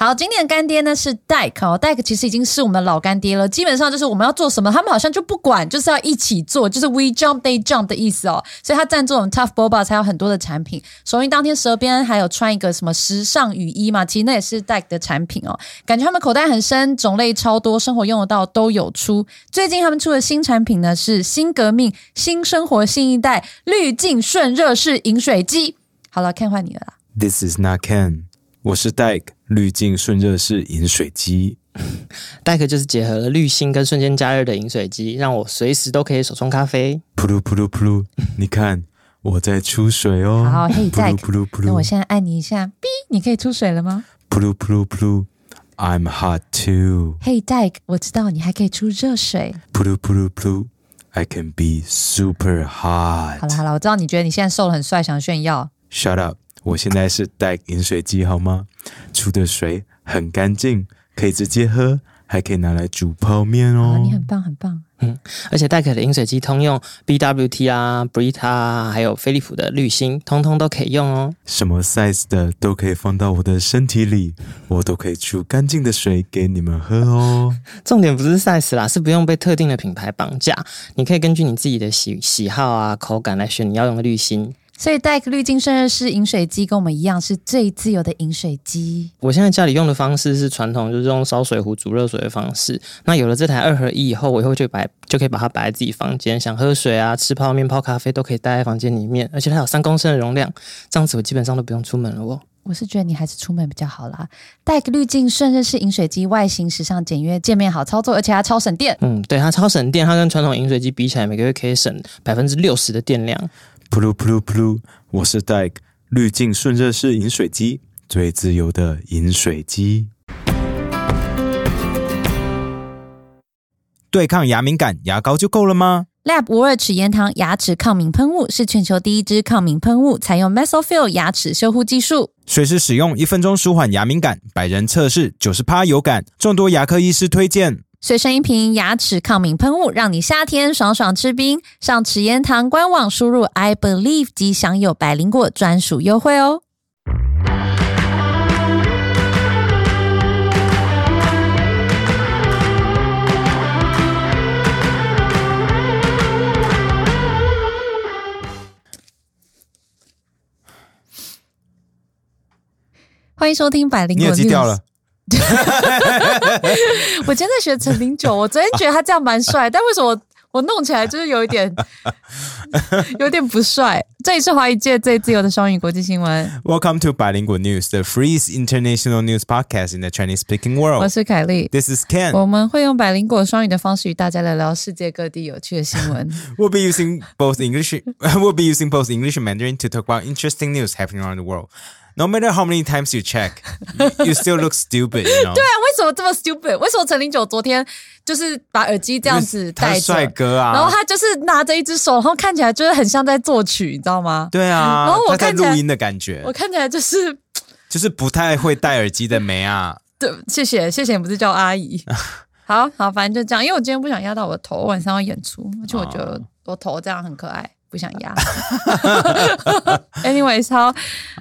好，今天的干爹呢是 Dike 哦，Dike 其实已经是我们的老干爹了。基本上就是我们要做什么，他们好像就不管，就是要一起做，就是 We Jump They Jump 的意思哦。所以他赞助我们 Tough Boba 才有很多的产品。首映当天舌边还有穿一个什么时尚雨衣嘛，其实那也是 Dike 的产品哦。感觉他们口袋很深，种类超多，生活用得到都有出。最近他们出的新产品呢是新革命、新生活、新一代滤镜顺热式饮水机。好了，Ken 换你了。This is not Ken，我是 Dike 滤镜顺热式饮水机。戴克就是结合了滤芯跟瞬间加热的饮水机，让我随时都可以手冲咖啡。噗噜噗噜噗噜，你看我在出水哦。好嘿噗噜 Dyke，噗噜噗噜，那我现在按你一下，B，你可以出水了吗？噗噜噗噜噗噜，I'm hot too。嘿、Dyke，我知道你还可以出热水。噗噜噗噜噗噜，I can be super hot 好了。好了，我知道你觉得你现在瘦了很帅，想炫耀。Shut up！我现在是 Dyke 饮水机好吗？出的水很干净，可以直接喝，还可以拿来煮泡面哦你。很棒，很棒。嗯而且戴可的饮水机通用 BWT 啊、Brita 啊，还有飞利浦的滤芯，通通都可以用哦。什么 size 的都可以放到我的身体里，我都可以出干净的水给你们喝哦。重点不是 size 啦，是不用被特定的品牌绑架，你可以根据你自己的喜喜好啊、口感来选你要用的滤芯。所以 Dyke 滤镜散热式饮水机跟我们一样是最自由的饮水机。我现在家里用的方式是传统，就是用烧水壶煮热水的方式。那有了这台二合一以后，我以后就摆就可以把它摆在自己房间，想喝水啊、吃泡面、泡咖啡都可以待在房间里面，而且它有三公升的容量，这样子我基本上都不用出门了哦。我是觉得你还是出门比较好啦。Dyke 滤镜顺热式饮水机外形时尚简约，界面好操作，而且它超省电。嗯，对，它超省电，它跟传统饮水机比起来，每个月可以省百分之六十的电量。噗噜噗噜噗噜，我是 Dike，滤镜顺热式饮水机，最自由的饮水机。对抗牙敏感，牙膏就够了吗？Lab 无二齿延堂牙齿抗敏喷雾是全球第一支抗敏喷雾，采用 Mesofill 牙齿修护技术。随时使用，一分钟舒缓牙敏感，百人测试九十趴有感，众多牙科医师推荐。随身一瓶牙齿抗敏喷雾，让你夏天爽爽吃冰。上齿延堂官网输入 I believe 即享有百灵果专属优惠哦。欢迎收听百灵你果耳机掉了，我今天在学陈零九，我昨天觉得他这样蛮帅，但为什么我我弄起来就是有一点有点不帅？这里是华语界最自由的双语国际新闻，Welcome to Bilingual News, the free international news podcast in the Chinese-speaking world. 我是凯莉。This is Ken. 我们会用百灵果双语的方式与大家聊聊世界各地有趣的新闻。We'll be using both English. we'll be using both English and Mandarin to talk about interesting news happening around the world. No matter how many times you check, you, still look stupid. You know. 对啊，为什么这么 stupid？为什么陈零九昨天就是把耳机这样子戴着他帅，哥啊，然后他就是拿着一只手，然后看起来就是很像在作曲，你知道吗？对啊，然后我在看起来录音的感觉我，看起来就是就是不太会戴耳机的梅啊。对，谢谢谢谢，你不是叫阿姨。好好，反正就这样，因为我今天不想压到我的头，我晚上要演出，而且我觉得我头这样很可爱，不想压。Anyways，好，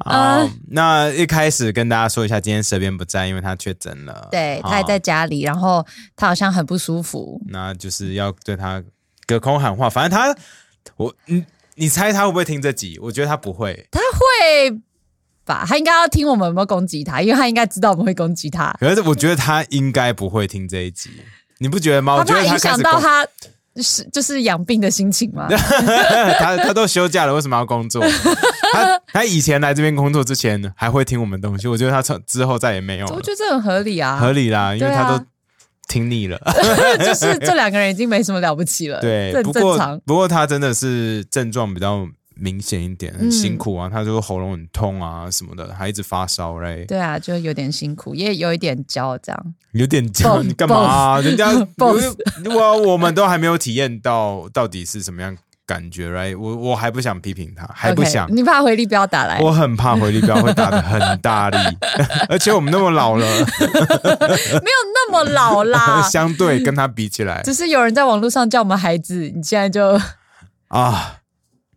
好，嗯那一开始跟大家说一下，今天蛇边不在，因为他确诊了。对他还在家里，然后他好像很不舒服。那就是要对他隔空喊话。反正他，我你你猜他会不会听这集？我觉得他不会。他会吧？他应该要听我们有没有攻击他，因为他应该知道我们会攻击他，可是我觉得他应该不会听这一集，你不觉得吗？我觉得影响到他是就是养病的心情吗。他他都休假了，为什么要工作？他他以前来这边工作之前还会听我们东西，我觉得他从之后再也没有了，我觉得这很合理啊，合理啦，因为他都听腻了。就是这两个人已经没什么了不起了，对，不过。不过他真的是症状比较明显一点，很嗯辛苦啊，他就喉咙很痛啊什么的，还一直发烧嘞，对啊，就有点辛苦，也有一点焦，这样。有点焦，你干嘛啊？人家 Both 我我们都还没有体验到到底是什么样感觉，right？我我还不想批评他，还不想。你怕回力镖打来？我很怕回力镖会打的很大力，而且我们那么老了，没有那么老啦，相对跟他比起来只是有人在网络上叫我们孩子，你现在就啊，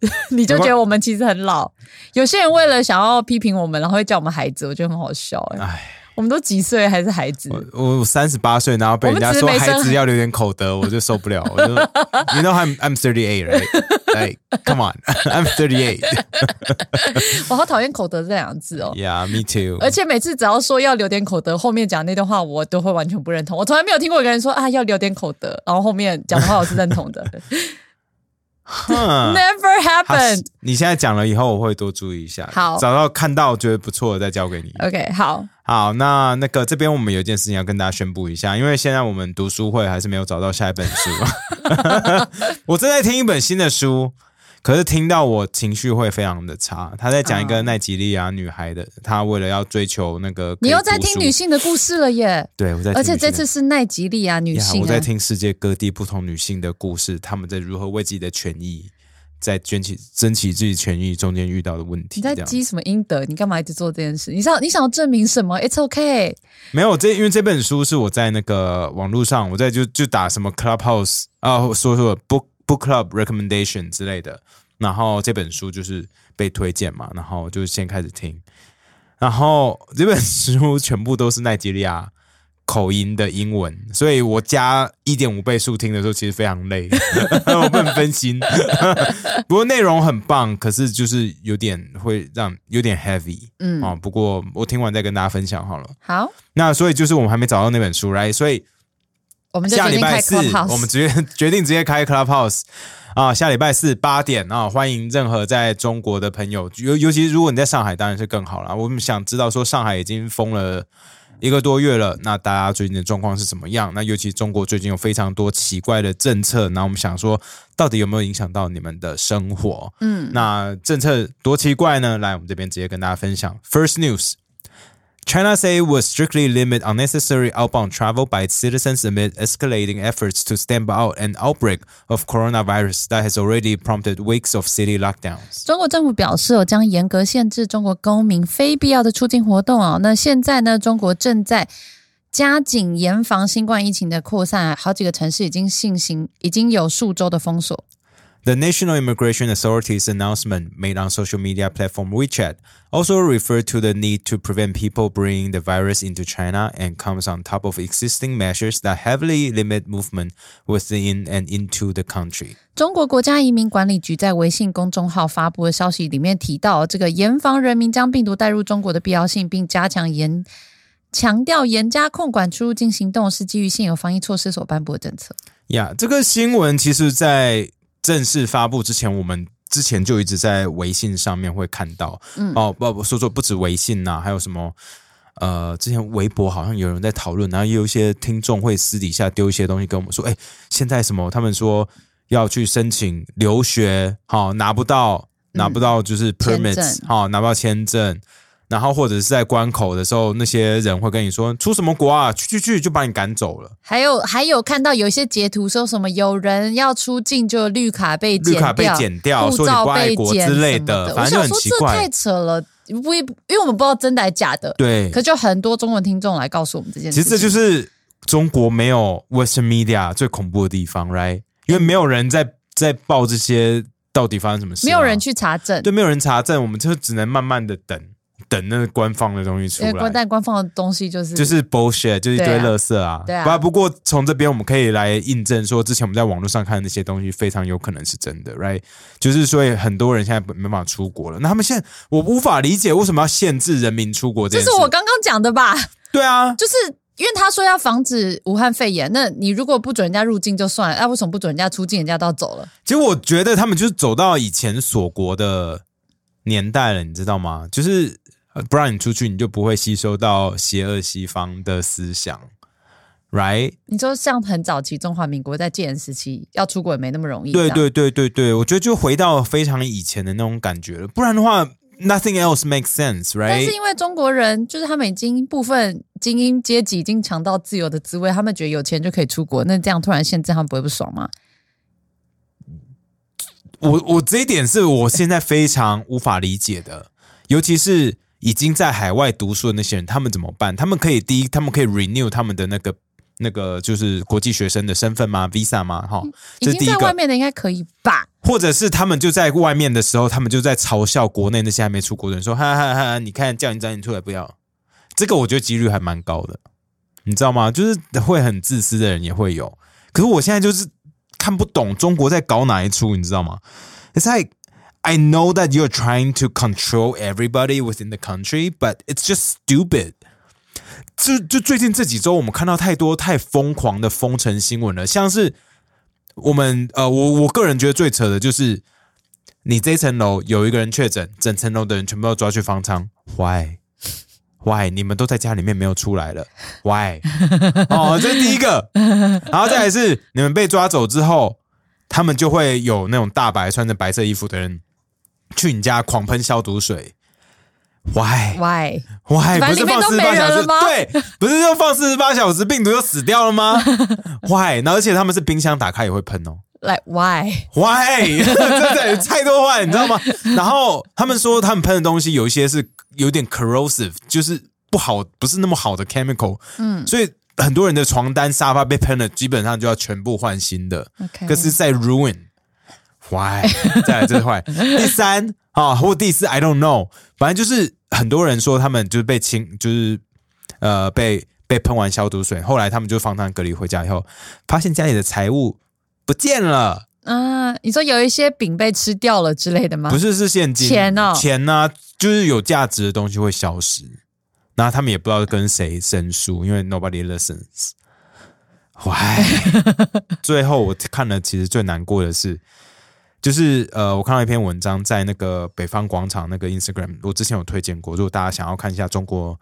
你就觉得我们其实很老。有些人为了想要批评我们，然后会叫我们孩子，我觉得很好笑哎、哎，我们都几岁还是孩子？我我三十八岁，然后被人家说孩子要留点口德，我就受不了。我就 You know I'm I'm thirty eight, right? Like come on, I'm thirty eight. 我好讨厌口德这两个字哦。Yeah, me too. 而且每次只要说要留点口德，后面讲那段话我都会完全不认同。我从来没有听过一个人说啊要留点口德，然后后面讲的话我是认同的。哼 Never happened。你现在讲了以后，我会多注意一下。好找到看到觉得不错的再交给你。OK，好，好，那那个这边我们有一件事情要跟大家宣布一下，因为现在我们读书会还是没有找到下一本书。我正在听一本新的书，可是听到我情绪会非常的差。他在讲一个奈及利亚女孩的，她为了要追求那个，你又在听女，性的故事了耶！对我在听而且这次是奈及利亚女呀性、哎我在听世界各地不同女性的故事，她们在如何为自己的权益，在捐起争取自己权益中间遇到的问题。你在积什么阴德？你干嘛一直做这件事？你想你想要证明什么？It's okay。没有这，因为这本书是我在那个网络上，我在就就打什么 Clubhouse 啊，说说 book book club recommendation 之类的，然后这本书就是被推荐嘛，然后就先开始听，然后这本书全部都是奈及利亚口音的英文，所以我加一点五倍速听的时候，其实非常累，我很分心。不过内容很棒，可是就是有点会让有点 heavy，嗯，啊、不过我听完再跟大家分享好了。好，那所以就是我们还没找到那本书来，所以我们就下礼拜四。我们直接 决定直接开 Clubhouse 啊，下礼拜四八点啊，欢迎任何在中国的朋友，尤尤其是如果你在上海，当然是更好了。我们想知道说上海已经封了。一个多月了，那大家最近的状况是怎么样？那尤其中国最近有非常多奇怪的政策，那我们想说，到底有没有影响到你们的生活？嗯，那政策多奇怪呢？来，我们这边直接跟大家分享。First news. China say it will strictly limit unnecessary outbound travel by its citizens amid escalating efforts to stamp out an outbreak of coronavirus that has already prompted weeks of city lockdowns. 中国政府表示，哦，将严格限制中国公民非必要的出境活动哦。那现在呢，中国正在加紧严防新冠疫情的扩散，好几个城市已经进行已经有数周的封锁。 The National Immigration Authority's announcement made on social media platform WeChat also referred to the need to prevent people bringing the virus into China and comes on top of existing measures that heavily limit movement within and into the country. 中国国家移民管理局在微信公众号发布的消息里面提到，这个严防人民将病毒带入中国的必要性，并加强严强调严加控管出入境行动是基于现有防疫措施所颁布的政策。呀这个新闻其实，在 正式发布之前，我们之前就一直在微信上面会看到。嗯哦，不不，说说不止微信呐、还有什么？呃，之前微博好像有人在讨论，然后也有一些听众会私底下丢一些东西跟我们说，哎，现在什么？他们说要去申请留学，好、拿不到，拿不到就是 permits，证好、拿不到签证。然后或者是在关口的时候，那些人会跟你说出什么国啊，去去去就把你赶走了。还有还有看到有一些截图说什么有人要出境就绿卡被绿卡被剪掉，护说你照被不爱国剪之类的，反正就很奇怪太。扯了，不因为我们不知道真的还假的，对，可就很多中文听众来告诉我们这件事。其实这就是中国没有 Western media 最恐怖的地方，right？因为没有人在在报这些到底发生什么事、啊没有人，去查证，对，没有人查证，我们就只能慢慢的等，等那个官方的东西出来。但官方的东西就是就是 bullshit，就是一堆垃圾啊！对啊不不过从这边我们可以来印证说，之前我们在网络上看的那些东西非常有可能是真的，right？就是所以很多人现在没办法出国了。那他们现在我无法理解为什么要限制人民出国这件事。这是我刚刚讲的吧？对啊，就是因为他说要防止武汉肺炎，那你如果不准人家入境就算了，那、为什么不准人家出境？人家都要走了，其实我觉得他们就是走到以前锁国的年代了，你知道吗？就是呃不让你出去，你就不会吸收到邪恶西方的思想，right？你说像很早期中华民国在戒严时期要出国也没那么容易，对对对对对，我觉得就回到非常以前的那种感觉了，不然的话，nothing else makes sense，right？但是因为中国人就是他们已经部分精英阶级已经尝到自由的滋味，他们觉得有钱就可以出国，那这样突然限制他们不会不爽吗？我我这一点是我现在非常无法理解的，尤其是已经在海外读书的那些人，他们怎么办？他们可以第一，他们可以 renew 他们的那个那个就是国际学生的身份吗？visa 吗？哈，已经。在外面的应该可以吧？或者是他们就在外面的时候，他们就在嘲笑国内那些还没出国的人，说哈哈哈，你看叫你早点出来不要。这个我觉得几率还蛮高的，你知道吗？就是会很自私的人也会有，可是我现在就是看不懂中国在搞哪一出，你知道吗？It's like I know that you're trying to control everybody within the country, but it's just stupid. 就就最近这几周，我们看到太多太疯狂的封城新闻了，像是我们呃，我我个人觉得最扯的就是，你这层楼有一个人确诊，整层楼的人全部都抓去方舱，Why？Why？你们都在家里面没有出来了？Why？哦，这是第一个。然后再来是你们被抓走之后，他们就会有那种大白穿着白色衣服的人去你家狂喷消毒水。Why？Why？Why 不是反正里面都放四十八小时？吗对，不是就放四十八小时，病毒就死掉了吗？Why？然后而且他们是冰箱打开也会喷哦。Like why？Why？真的太多坏，你知道吗？然后他们说他们喷的东西有一些是有点 corrosive，就是不好，不是那么好的 chemical。嗯，所以很多人的床单、沙发被喷了，基本上就要全部换新的。OK 可是在 ruin。Why？再来这是坏。第三啊，或第四，I don't know。反正就是很多人说他们就是被清，就是呃被被喷完消毒水，后来他们就放他隔离回家以后，发现家里的财物不见了。啊，你说有一些饼被吃掉了之类的吗？不是是现金钱哦钱呢、就是有价值的东西会消失，然后他们也不知道跟谁申诉，因为 nobody listens。Why？最后我看了，其实最难过的是，就是呃，我看到一篇文章在那个北方广场那个 Instagram，我之前有推荐过，如果大家想要看一下中国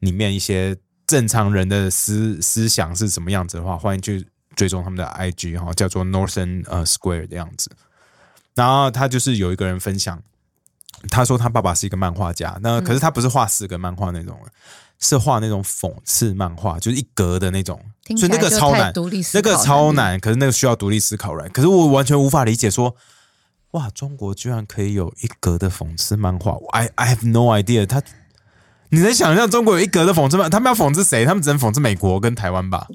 里面一些正常人的思思想是什么样子的话，欢迎去追踪他们的 IG 哈，叫做 Northern 呃 Square 的样子。然后他就是有一个人分享，他说他爸爸是一个漫画家，那可是他不是画四个漫画那种，是画那种讽刺漫画，就是一格的那种，所以那个超难，那个超难，可是那个需要独立思考人，可是我完全无法理解说。哇，中国居然可以有一格的讽刺漫画！I I have no idea。他，你能想象中国有一格的讽刺漫？他们要讽刺谁？他们只能讽刺美国跟台湾吧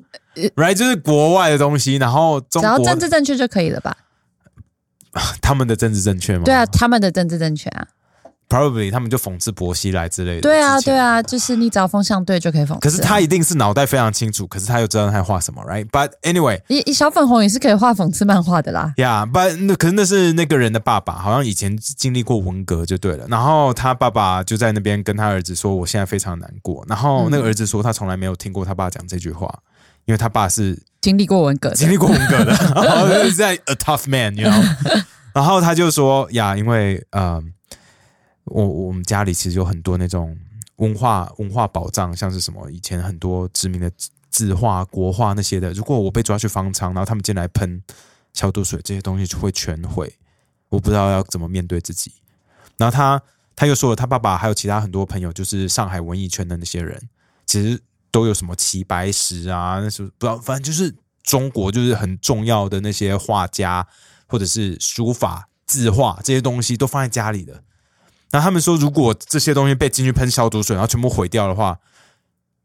？Right，就是国外的东西。然后中国只要政治正确就可以了吧？他们的政治正确吗？对啊，他们的政治正确啊。，probably 他们就讽刺薄熙来之类的。对啊，对。啊，就是你只要风向对就可以讽刺啊。可是他一定是脑袋非常清楚，可是他又知道他在画什么，right？But anyway，一一小粉红也是可以画讽刺漫画的啦。呀、yeah,，but 那可是那是那个人的爸爸，好像以前经历过文革就对了。然后他爸爸就在那边跟他儿子说：“我现在非常难过。”然后那个儿子说他从来没有听过他爸讲这句话，因为他爸是经历过文革的经历过文革的，然后在 a tough man，you know。然后他就说呀，因为呃，我我们家里其实有很多那种文化文化宝藏，像是什么以前很多知名的字画、国画那些的。如果我被抓去方舱，然后他们进来喷消毒水，这些东西就会全毁。我不知道要怎么面对自己。然后他他又说了，他爸爸还有其他很多朋友，就是上海文艺圈的那些人，其实都有什么齐白石啊，那时候不知道，反正就是中国就是很重要的那些画家，或者是书法、字画这些东西都放在家里的。那他们说，如果这些东西被进去喷消毒水，然后全部毁掉的话，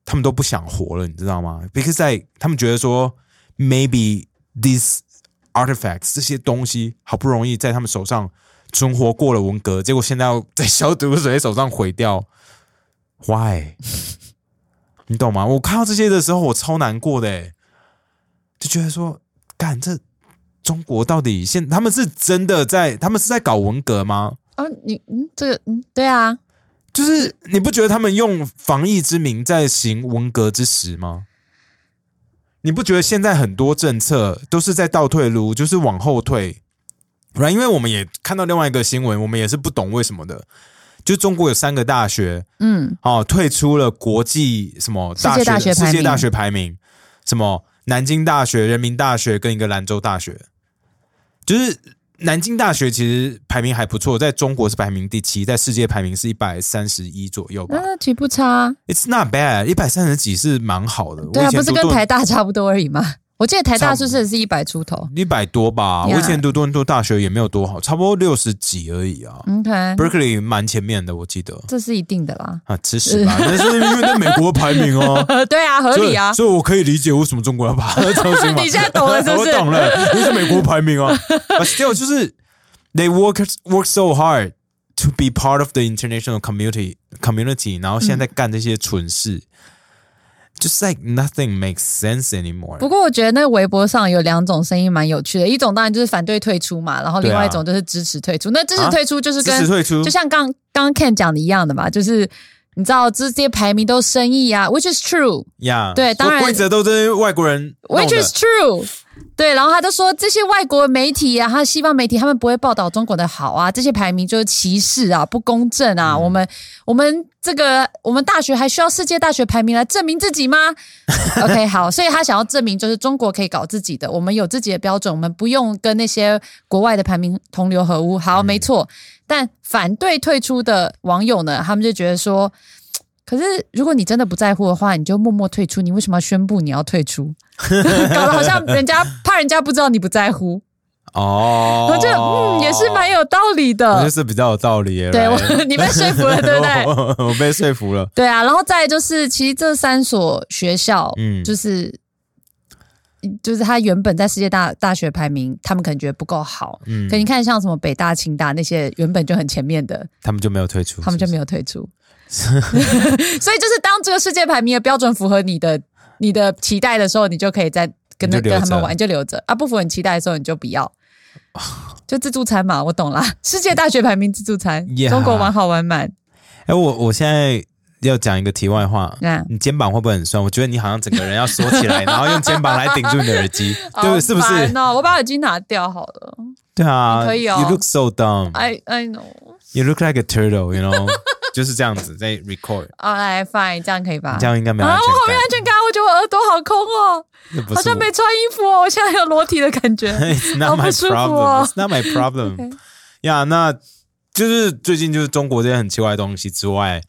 他们都不想活了，你知道吗？Because 在他们觉得说，maybe these artifacts 这些东西好不容易在他们手上存活过了文革，结果现在要在消毒水手上毁掉，why？你懂吗？我看到这些的时候，我超难过的，就觉得说，干这中国到底现他们是真的在，他们是在搞文革吗？哦，你嗯，这个嗯，对啊，就是你不觉得他们用防疫之名在行文革之实吗？你不觉得现在很多政策都是在倒退路，就是往后退？然，因为我们也看到另外一个新闻，我们也是不懂为什么的。就中国有三个大学嗯，哦，退出了国际什么大学世界大学排名，什么南京大学、人民大学跟一个兰州大学，就是南京大学其实排名还不错，在中国是排名第七，在世界排名是一百三十一左右吧。那其实不差。It's not bad，一百三十几是蛮好的。对啊，不是跟台台大差不多而已吗？我记得台大差不是一百出头一百多吧？Yeah 我以前读多伦多大学也没有多好，差不多六十几而已啊。？OK，Berkeley 蛮前面的，我记得这是一定的啦。啊，吃屎吧！但是因为在美国排名哦，呃，对啊，合理啊。所以我可以理解为什么中国要把它 超新嘛。你现在懂了是不是我懂了，因为是美国排名啊。But still，就是 they work work so hard to be part of the international community community，然后现在在干这些蠢事。Just like nothing makes sense anymore。不过我觉得那个微博上有两种声音蛮有趣的，一种当然就是反对退出嘛，然后另外一种就是支持退出。那支持退出就是支跟持退出就像刚刚刚 Ken 讲的一样的嘛，就是你知道这些排名都生意啊，which is true。呀对当然规则都是外国人 Which is true，对，然后他就说这些外国媒体啊，他西方媒体他们不会报道中国的好啊，这些排名就是歧视啊，不公正啊。我们我们这个我们大学还需要世界大学排名来证明自己吗？OK，好，所以他想要证明就是中国可以搞自己的，我们有自己的标准，我们不用跟那些国外的排名同流合污。好，没错，但反对退出的网友呢，他们就觉得说。可是，如果你真的不在乎的话，你就默默退出。你为什么要宣布你要退出？搞得好像人家怕人家不知道你不在乎。哦，我觉得嗯，也是蛮有道理的得。是比较有道理耶。对我你被说服了，对不对？我我被说服了。对啊，然后再就是，其实这三所学校，嗯就是就是他原本在世界大大学排名，他们可能觉得不够好。嗯可你看，像什么北大、清大那些原本就很前面的，他们就没有退出，他们就没有。退出。所以就是当这个世界排名的标准符合你的你的期待的时候，你就可以再跟他你就留着跟他们玩，就留着啊；不符合你期待的时候，你就不要。就自助餐嘛，我懂啦。世界大学排名自助餐中国玩好玩满。哎，我我现在要讲一个题外话嗯，你肩膀会不会很酸？我觉得你好像整个人要缩起来，然后用肩膀来顶住你的耳机，对不？是不是？我把耳机拿掉好了。对啊，可以哦 You look so dumb. I I know。You look like a turtle. You know，就是这样子在 record，啊，来 fine，这样可以吧？这样应该没有啊，安我好没。安全感，我觉得我耳朵好空哦，好像没穿衣服哦，我现在有裸体的感觉。It's not 好 my 不舒服 problem. 哦 It's not my problem. 呀，那就是最近就是中国这些很奇怪的东西之外，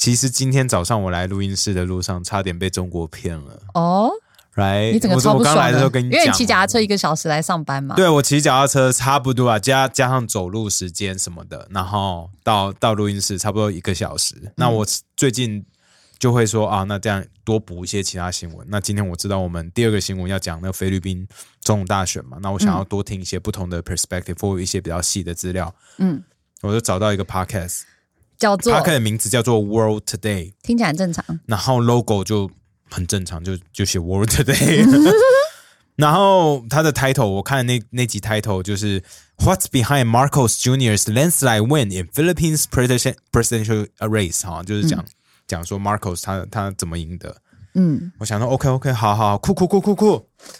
其实今天早上我来录音室的路上，差点被中国骗了。哦，Right？你整个我超不爽的我刚来的时候跟你讲，因为你骑脚踏车一个小时来上班嘛。对我骑脚踏车差不多啊，加加上走路时间什么的，然后到到录音室差不多一个小时。那嗯我最近就会说啊，那这样多补一些其他新闻。那今天我知道我们第二个新闻要讲那个菲律宾总统大选嘛，那我想要多听一些不同的 perspective 或一些比较细的资料。嗯，我就找到一个 podcast，podcast 叫做的名字叫做 World Today，听起来很正常。然后 logo 就很正常，就就写 World Today。然后它的 title 我看那那集 title 就是 What's behind Marcos Junior's landslide win in Philippines presidential presidential race 哈，就是讲、讲说 Marcos 他他怎么赢的。嗯，我想说 OK OK 好好酷酷酷酷酷，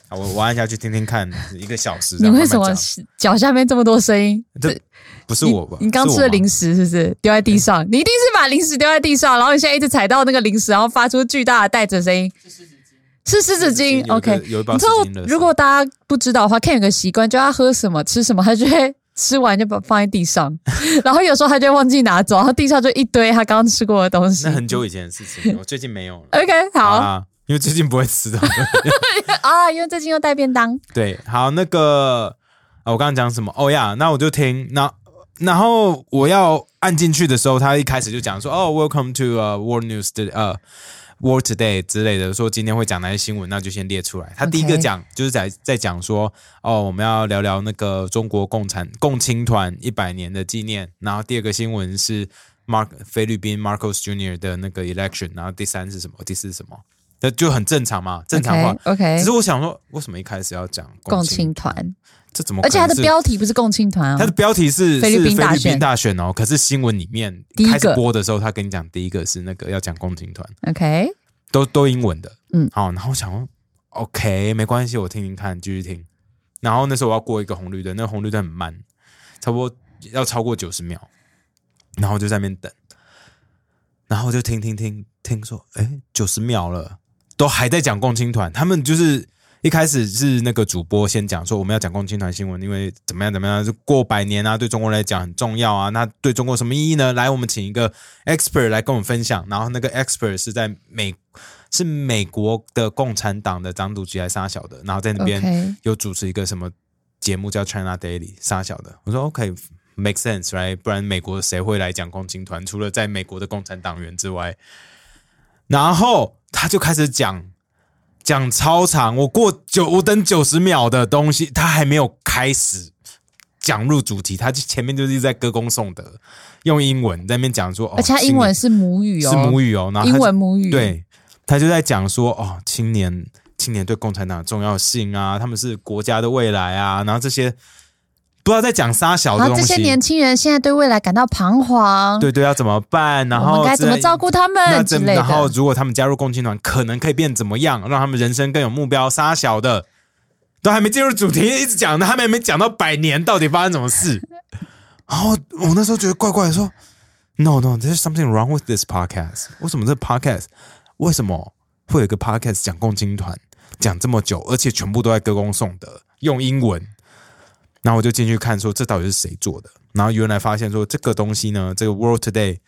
啊我我按下去听听看，一个小时你为什么。脚下面这么多声音？这不是我吧？你你刚吃的零食，是不是丢在地上？你一定是把零食丢在地上，然后你现在一直踩到那个零食，然后发出巨大的袋子声音。是湿纸巾是湿纸巾，OK。有一包你知道湿，如果大家不知道的话，Ken 有个习惯，就他喝什么吃什么，他就会吃完就把放在地上，然后有时候他就会忘记拿走，然后地上就一堆他刚刚吃过的东西那。很久以前的事情，我最近没有了。OK，好啊，因为最近不会吃的。啊，因为最近又带便当。对，好，那个啊，我刚刚讲什么？哦呀，那我就听，那然后我要按进去的时候，他一开始就讲说，哦，Welcome to 呃、World News 的呃 World Today 之类的，说今天会讲哪些新闻，那就先列出来。他第一个讲就是在在讲说，哦，我们要聊聊那个中国共产共青团一百年的纪念，然后第二个新闻是 Mark 菲律宾 Marcos Junior 的那个 election，然后第三是什么？第四是什么？那就很正常嘛，正常化。OK，只是我想说，为什么一开始要讲共青青团，这怎么？而且它的标题不是共青团啊它的，标题是菲律宾大选宾大选哦，可是新闻里面第一个开始播的时候，他跟你讲第一个是那个要讲共青团，OK，都都英文的，嗯好，然后我想说 OK 没关系，我听听看，继续听。然后那时候我要过一个红绿灯，那个红绿灯很慢，差不多要超过九十秒，然后就在那边等，然后就听听听听说，哎，九十秒了，都还在讲共青团，他们就是。一开始是那个主播先讲说我们要讲共青团新闻，因为怎么样怎么样，就过百年啊，对中国来讲很重要啊。那对中国什么意义呢？来，我们请一个 expert 来跟我们分享。然后那个 expert 是在美是美国的共产党的党主席还是沙小的，然后在那边有主持一个什么节目叫 China Daily 杀小的。我说 OK。Make sense, right？不然美国谁会来讲共青团？除了在美国的共产党员之外，然后他就开始讲讲超长，我过九，我等九十秒的东西，他还没有开始，讲入主题，他就前面就是在歌功颂德，用英文在那边讲说，哦、而且他英文是母语哦，是母语哦，然后英文母语，，对，他就在讲说，哦，青年青年对共产党的重要性啊，他们是国家的未来啊，然后这些不知道在讲啥小的然后东西，这些年轻人现在对未来感到彷徨，对对要怎么办，然我后们该怎么照顾他那们之类怎然后的。如果他们加入共青团，可能可以变怎么样，让他们人生更有目标，杀小的。都还没进入主题，一直讲，他们还没讲到百年到底发生什么事。然后我那时候觉得怪怪的，说 No No, there's something wrong with this podcast。为什么这 podcast 为什么会有一个 podcast 讲共青团讲这么久，而且全部都在歌功颂德，用英文？然后我就进去看，说这到底是谁做的？然后原来发现说这个东西呢，这个 World Today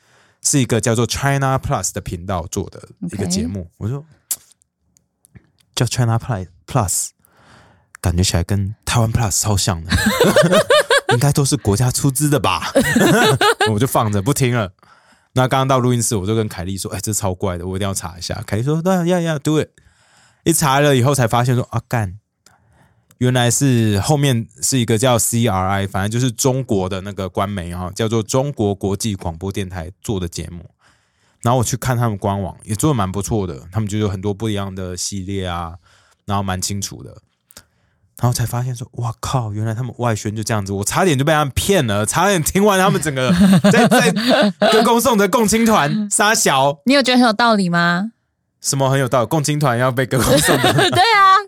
是一个叫做 China Plus 的频道做的一个节目。我说叫 China Plus Plus，感觉起来跟台湾 Plus 超像的，应该都是国家出资的吧？我就放着不听了。那刚刚到录音室，我就跟凯莉说：“哎，这超怪的，我一定要查一下。”凯莉说：“对，要要 do it。”一查了以后才发现说：“啊，干，原来是后面是一个叫 CRI，反正就是中国的那个官媒哈，叫做中国国际广播电台做的节目。然后我去看他们官网，也做的蛮不错的，他们就有很多不一样的系列啊，然后蛮清楚的。然后才发现说，哇靠，原来他们外宣就这样子，我差点就被他们骗了，差点听完他们整个 在在歌功颂德共青团杀小你有觉得很有道理吗？什么很有道理，共青团要被歌功颂德，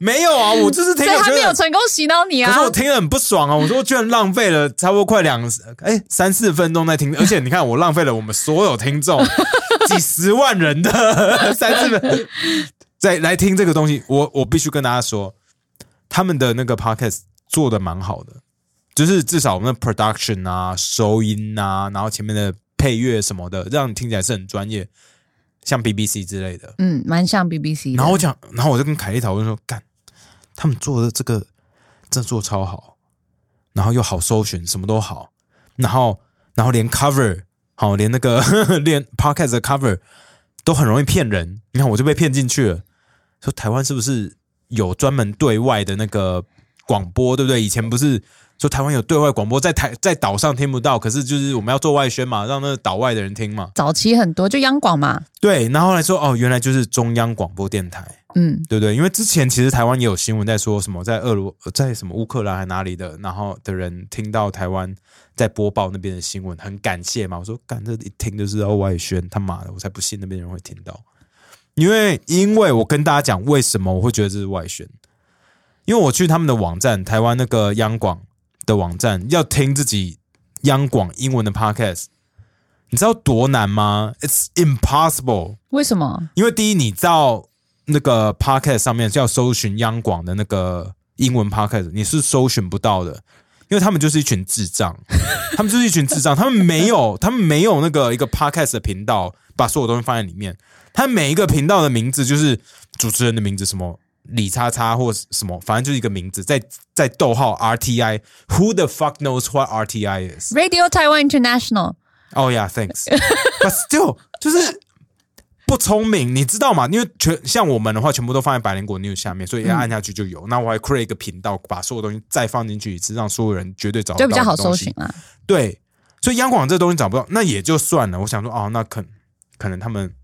没有啊，我就是听所以他没有。成功洗脑你啊可是。我听得很不爽啊！我说我居然浪费了差不多快两哎三四分钟在听，而且你看我浪费了我们所有听众 几十万人的 三四分在来听这个东西，我我必须跟大家说，他们的那个 podcast 做的蛮好的，就是至少我们的 production 啊、收音啊，然后前面的配乐什么的，让你听起来是很专业，像 BBC 之类的。嗯，蛮像 BBC。然后我讲，然后我就跟凯莉讨论说，干，他们做的这个真的做超好，然后又好搜寻，什么都好，然后然后连 cover 好，连那个 连 podcast 的 cover 都很容易骗人。你看我就被骗进去了，说台湾是不是有专门对外的那个广播，对不对？以前不是说台湾有对外广播，在台在岛上听不到，可是就是我们要做外宣嘛，让那个岛外的人听嘛。早期很多就央广嘛，对，然后后来说哦，原来就是中央广播电台。嗯，对不对？因为之前其实台湾也有新闻在说什么，在俄罗在什么乌克兰还哪里的，然后的人听到台湾在播报那边的新闻，很感谢嘛。我说干这一听就是要外宣，他妈的，我才不信那边人会听到。因为因为我跟大家讲为什么我会觉得这是外宣，因为我去他们的网站，台湾那个央广的网站，要听自己央广英文的 podcast，你知道多难吗？It's impossible。为什么？因为第一，你到那个 podcast 上面要搜寻央广的那个英文 podcast，你是搜寻不到的，因为他们就是一群智障，他们就是一群智障，他们没有，他们没有那个一个 podcast 的频道，把所有东西放在里面，他每一个频道的名字就是主持人的名字，什么李叉叉或什么，反正就是一个名字，在在逗号 RTI，Who the fuck knows what RTI is？Radio Taiwan International，Oh、yeah, thanks. But still，就是不聪明，你知道吗？因为全像我们的话，全部都放在百灵果 news 下面，所以要按下去就有。那我还 create 一个频道，把所有东西再放进去一次，让所有人绝对找得到就比较好搜寻啊。对，所以央广这东西找不到，那也就算了。我想说，哦，那可可能他们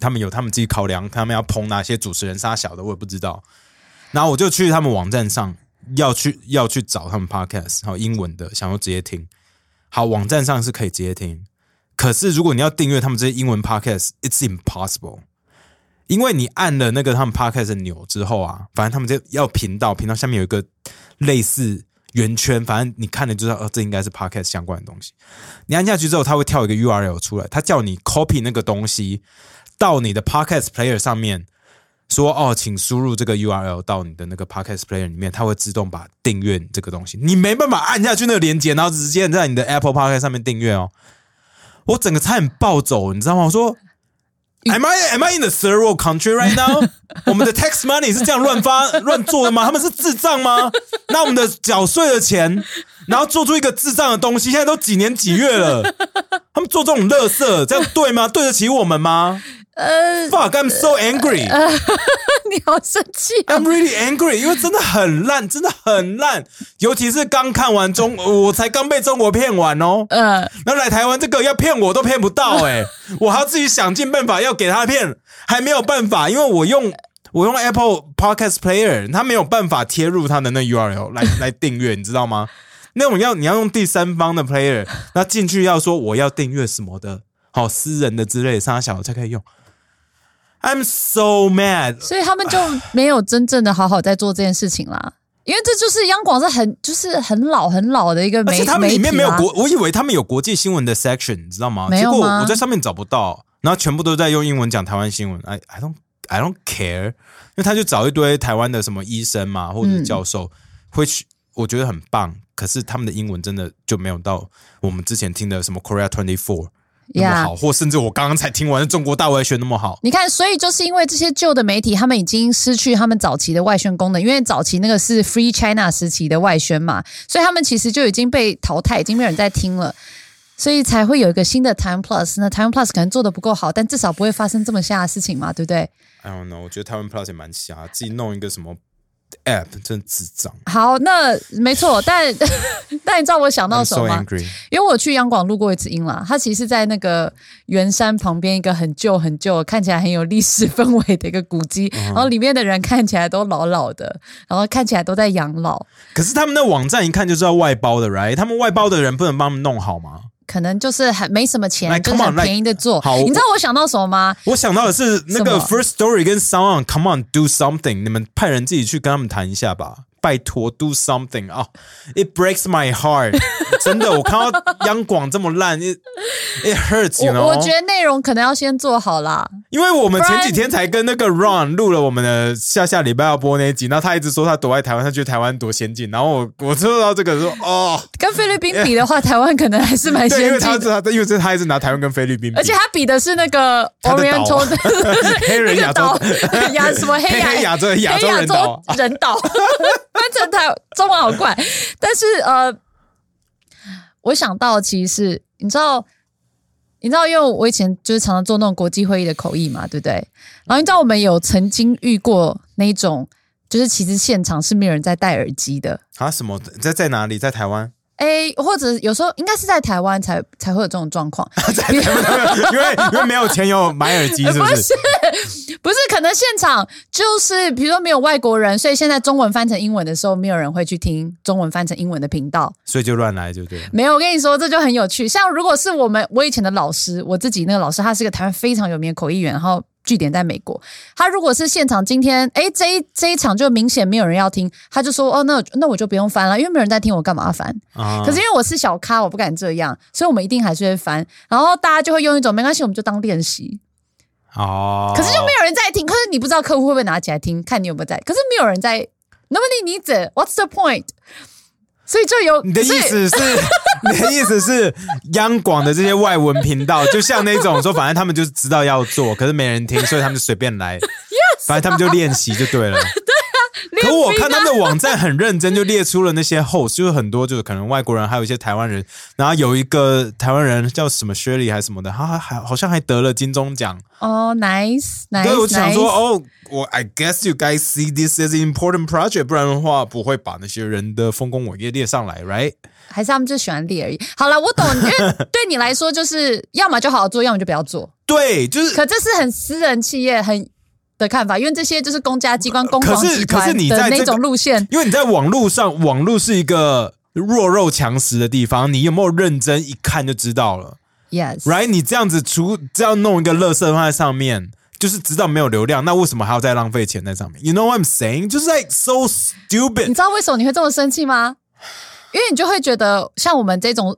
他们有他们自己考量，他们要捧哪些主持人杀小的，我也不知道。然后我就去他们网站上要去要去找他们 podcast，还有英文的，想要直接听。好，网站上是可以直接听，可是如果你要订阅他们这些英文 podcast，it's impossible。因为你按了那个他们 podcast 的钮之后啊，反正他们就要频道，频道下面有一个类似圆圈，反正你看了就知道，哦，这应该是 podcast 相关的东西。你按下去之后，它会跳一个 URL 出来，它叫你 copy 那个东西到你的 podcast player 上面，说哦，请输入这个 URL 到你的那个 podcast player 里面，它会自动把订阅这个东西，你没办法按下去那个链接，然后直接在你的 Apple Podcast 上面订阅哦。我整个差点暴走，你知道吗？我说。Am I am I in the third world country right now？我们的 tax money 是这样乱发乱做的吗？他们是智障吗？那我们的缴税的钱，然后做出一个智障的东西，现在都几年几月了，他们做这种乐色，这样对吗？对得起我们吗？呃，Fuck, I'm so angry. 你好生气啊！I'm really angry，因为真的很烂，真的很烂。尤其是刚看完中，我才刚被中国骗完哦。呃，然后来台湾这个要骗我都骗不到哎、我还要自己想尽办法要给他骗，还没有办法，因为我用我用 Apple Podcast Player，他没有办法贴入他的那 URL 来 来订阅，你知道吗？那种要你要用第三方的 Player，那进去要说我要订阅什么的，好私人的之类的，上小才可以用。I'm so mad，所以他们就没有真正的好好在做这件事情啦。因为这就是央广是很就是很老很老的一个媒，而且他们里面没有国，我以为他们有国际新闻的 section，你知道吗？结果没有吗我在上面找不到，然后全部都在用英文讲台湾新闻。I I don't I don't care，因为他就找一堆台湾的什么医生嘛，或者教授，会去，我觉得很棒。可是他们的英文真的就没有到我们之前听的什么 Korea Twenty Four 那么 Yeah 好或甚至我刚刚才听完的中国大外宣那么好。你看，所以就是因为这些旧的媒体，他们已经失去他们早期的外宣功能，因为早期那个是 Free China 时期的外宣嘛，所以他们其实就已经被淘汰，已经没有人在听了，所以才会有一个新的 Time Plus。那 Time Plus 可能做的不够好，但至少不会发生这么瞎的事情嘛，对不对？I don't know，我觉得台湾 Plus 也蛮瞎，自己弄一个什么 app，真智障。好，那没错，但 但你知道我想到什么吗。因为我去央广录过一次音啦，它其实是在那个圆山旁边一个很旧很旧、看起来很有历史氛围的一个古迹，然后里面的人看起来都老老的，然后看起来都在养老，可是他们的网站一看就知道外包的，right？他们外包的人不能帮他们弄好吗？可能就是很没什么钱，Like, 就是很 on, 便宜的做。好你知道我想到什么吗？我想到的是那个 First Story 跟 Sound On，Come on，do something，你们派人自己去跟他们谈一下吧，拜托，do something 啊、i t breaks my heart，真的，我看到央广这么烂，it it hurts，you 我 know？我觉得内容可能要先做好啦。因为我们前几天才跟那个 Ron 录了我们的下下礼拜要播那一集，然后他一直说他躲在台湾，他觉得台湾多先进，然后我我知道这个说哦，跟菲律宾比的话，台湾可能还是蛮先进，因为他。他因为这他一直拿台湾跟菲律宾比，而且他比的是那个他的岛 Oriental 的黑人岛亚什么黑亚黑亚洲亚洲黑亚人岛洲人岛，翻成台中文好怪。但是呃，我想到其实是你知道，你知道，因为我以前就是常常做那种国际会议的口译嘛，对不对？然后你知道我们有曾经遇过那种，就是其实现场是没有人在戴耳机的。啊什么在在哪里？在台湾？哎，或者有时候应该是在台湾才才会有这种状况，因为因为没有钱有买耳机，是不是？不是，可能现场就是比如说没有外国人，所以现在中文翻成英文的时候，没有人会去听中文翻成英文的频道。所以就乱来，就对了。没有，我跟你说，这就很有趣。像如果是我们我以前的老师，我自己那个老师，他是个台湾非常有名的口译员，然后据点在美国。他如果是现场今天，哎，这一这一场就明显没有人要听，他就说，哦，那那我就不用翻了，因为没有人在听，我干嘛翻？啊可是因为我是小咖，我不敢这样，所以我们一定还是会翻。然后大家就会用一种没关系，我们就当练习。哦，可是就没有人在听，可是你不知道客户会不会拿起来听，看你有没有在。可是没有人在，Nobody needs it. What's the point？所以就有你的意思是，你的意思是，央广的这些外文频道，就像那种说，反正他们就知道要做，可是没人听，所以他们就随便来。反正他们就练习就对了。可我看他们的 网站很认真，就列出了那些 host，就是很多就是可能外国人，还有一些台湾人，然后有一个台湾人叫什么 Shirley 还是什么的，他还还好像还得了金钟奖。哦、e nice，对，我就想说，哦，我 I guess you guys see this as an important project，不然的话不会把那些人的丰功伟业列上来，right？还是他们就喜欢列而已。好了，我懂，因为 对你来说，就是要么就好好做，要么就不要做。对，就是可这是很私人企业很的看法，因为这些就是公家机关、公可广集是可是团的那你在这个种路线。因为你在网络上，网络是一个弱肉强食的地方，你有没有认真一看就知道了 Yes，，right？你这样子除这样弄一个垃圾放在上面。就是知道没有流量，那为什么还要再浪费钱在上面？You know what I'm saying？就是 like so stupid。你知道为什么你会这么生气吗？因为你就会觉得，像我们这种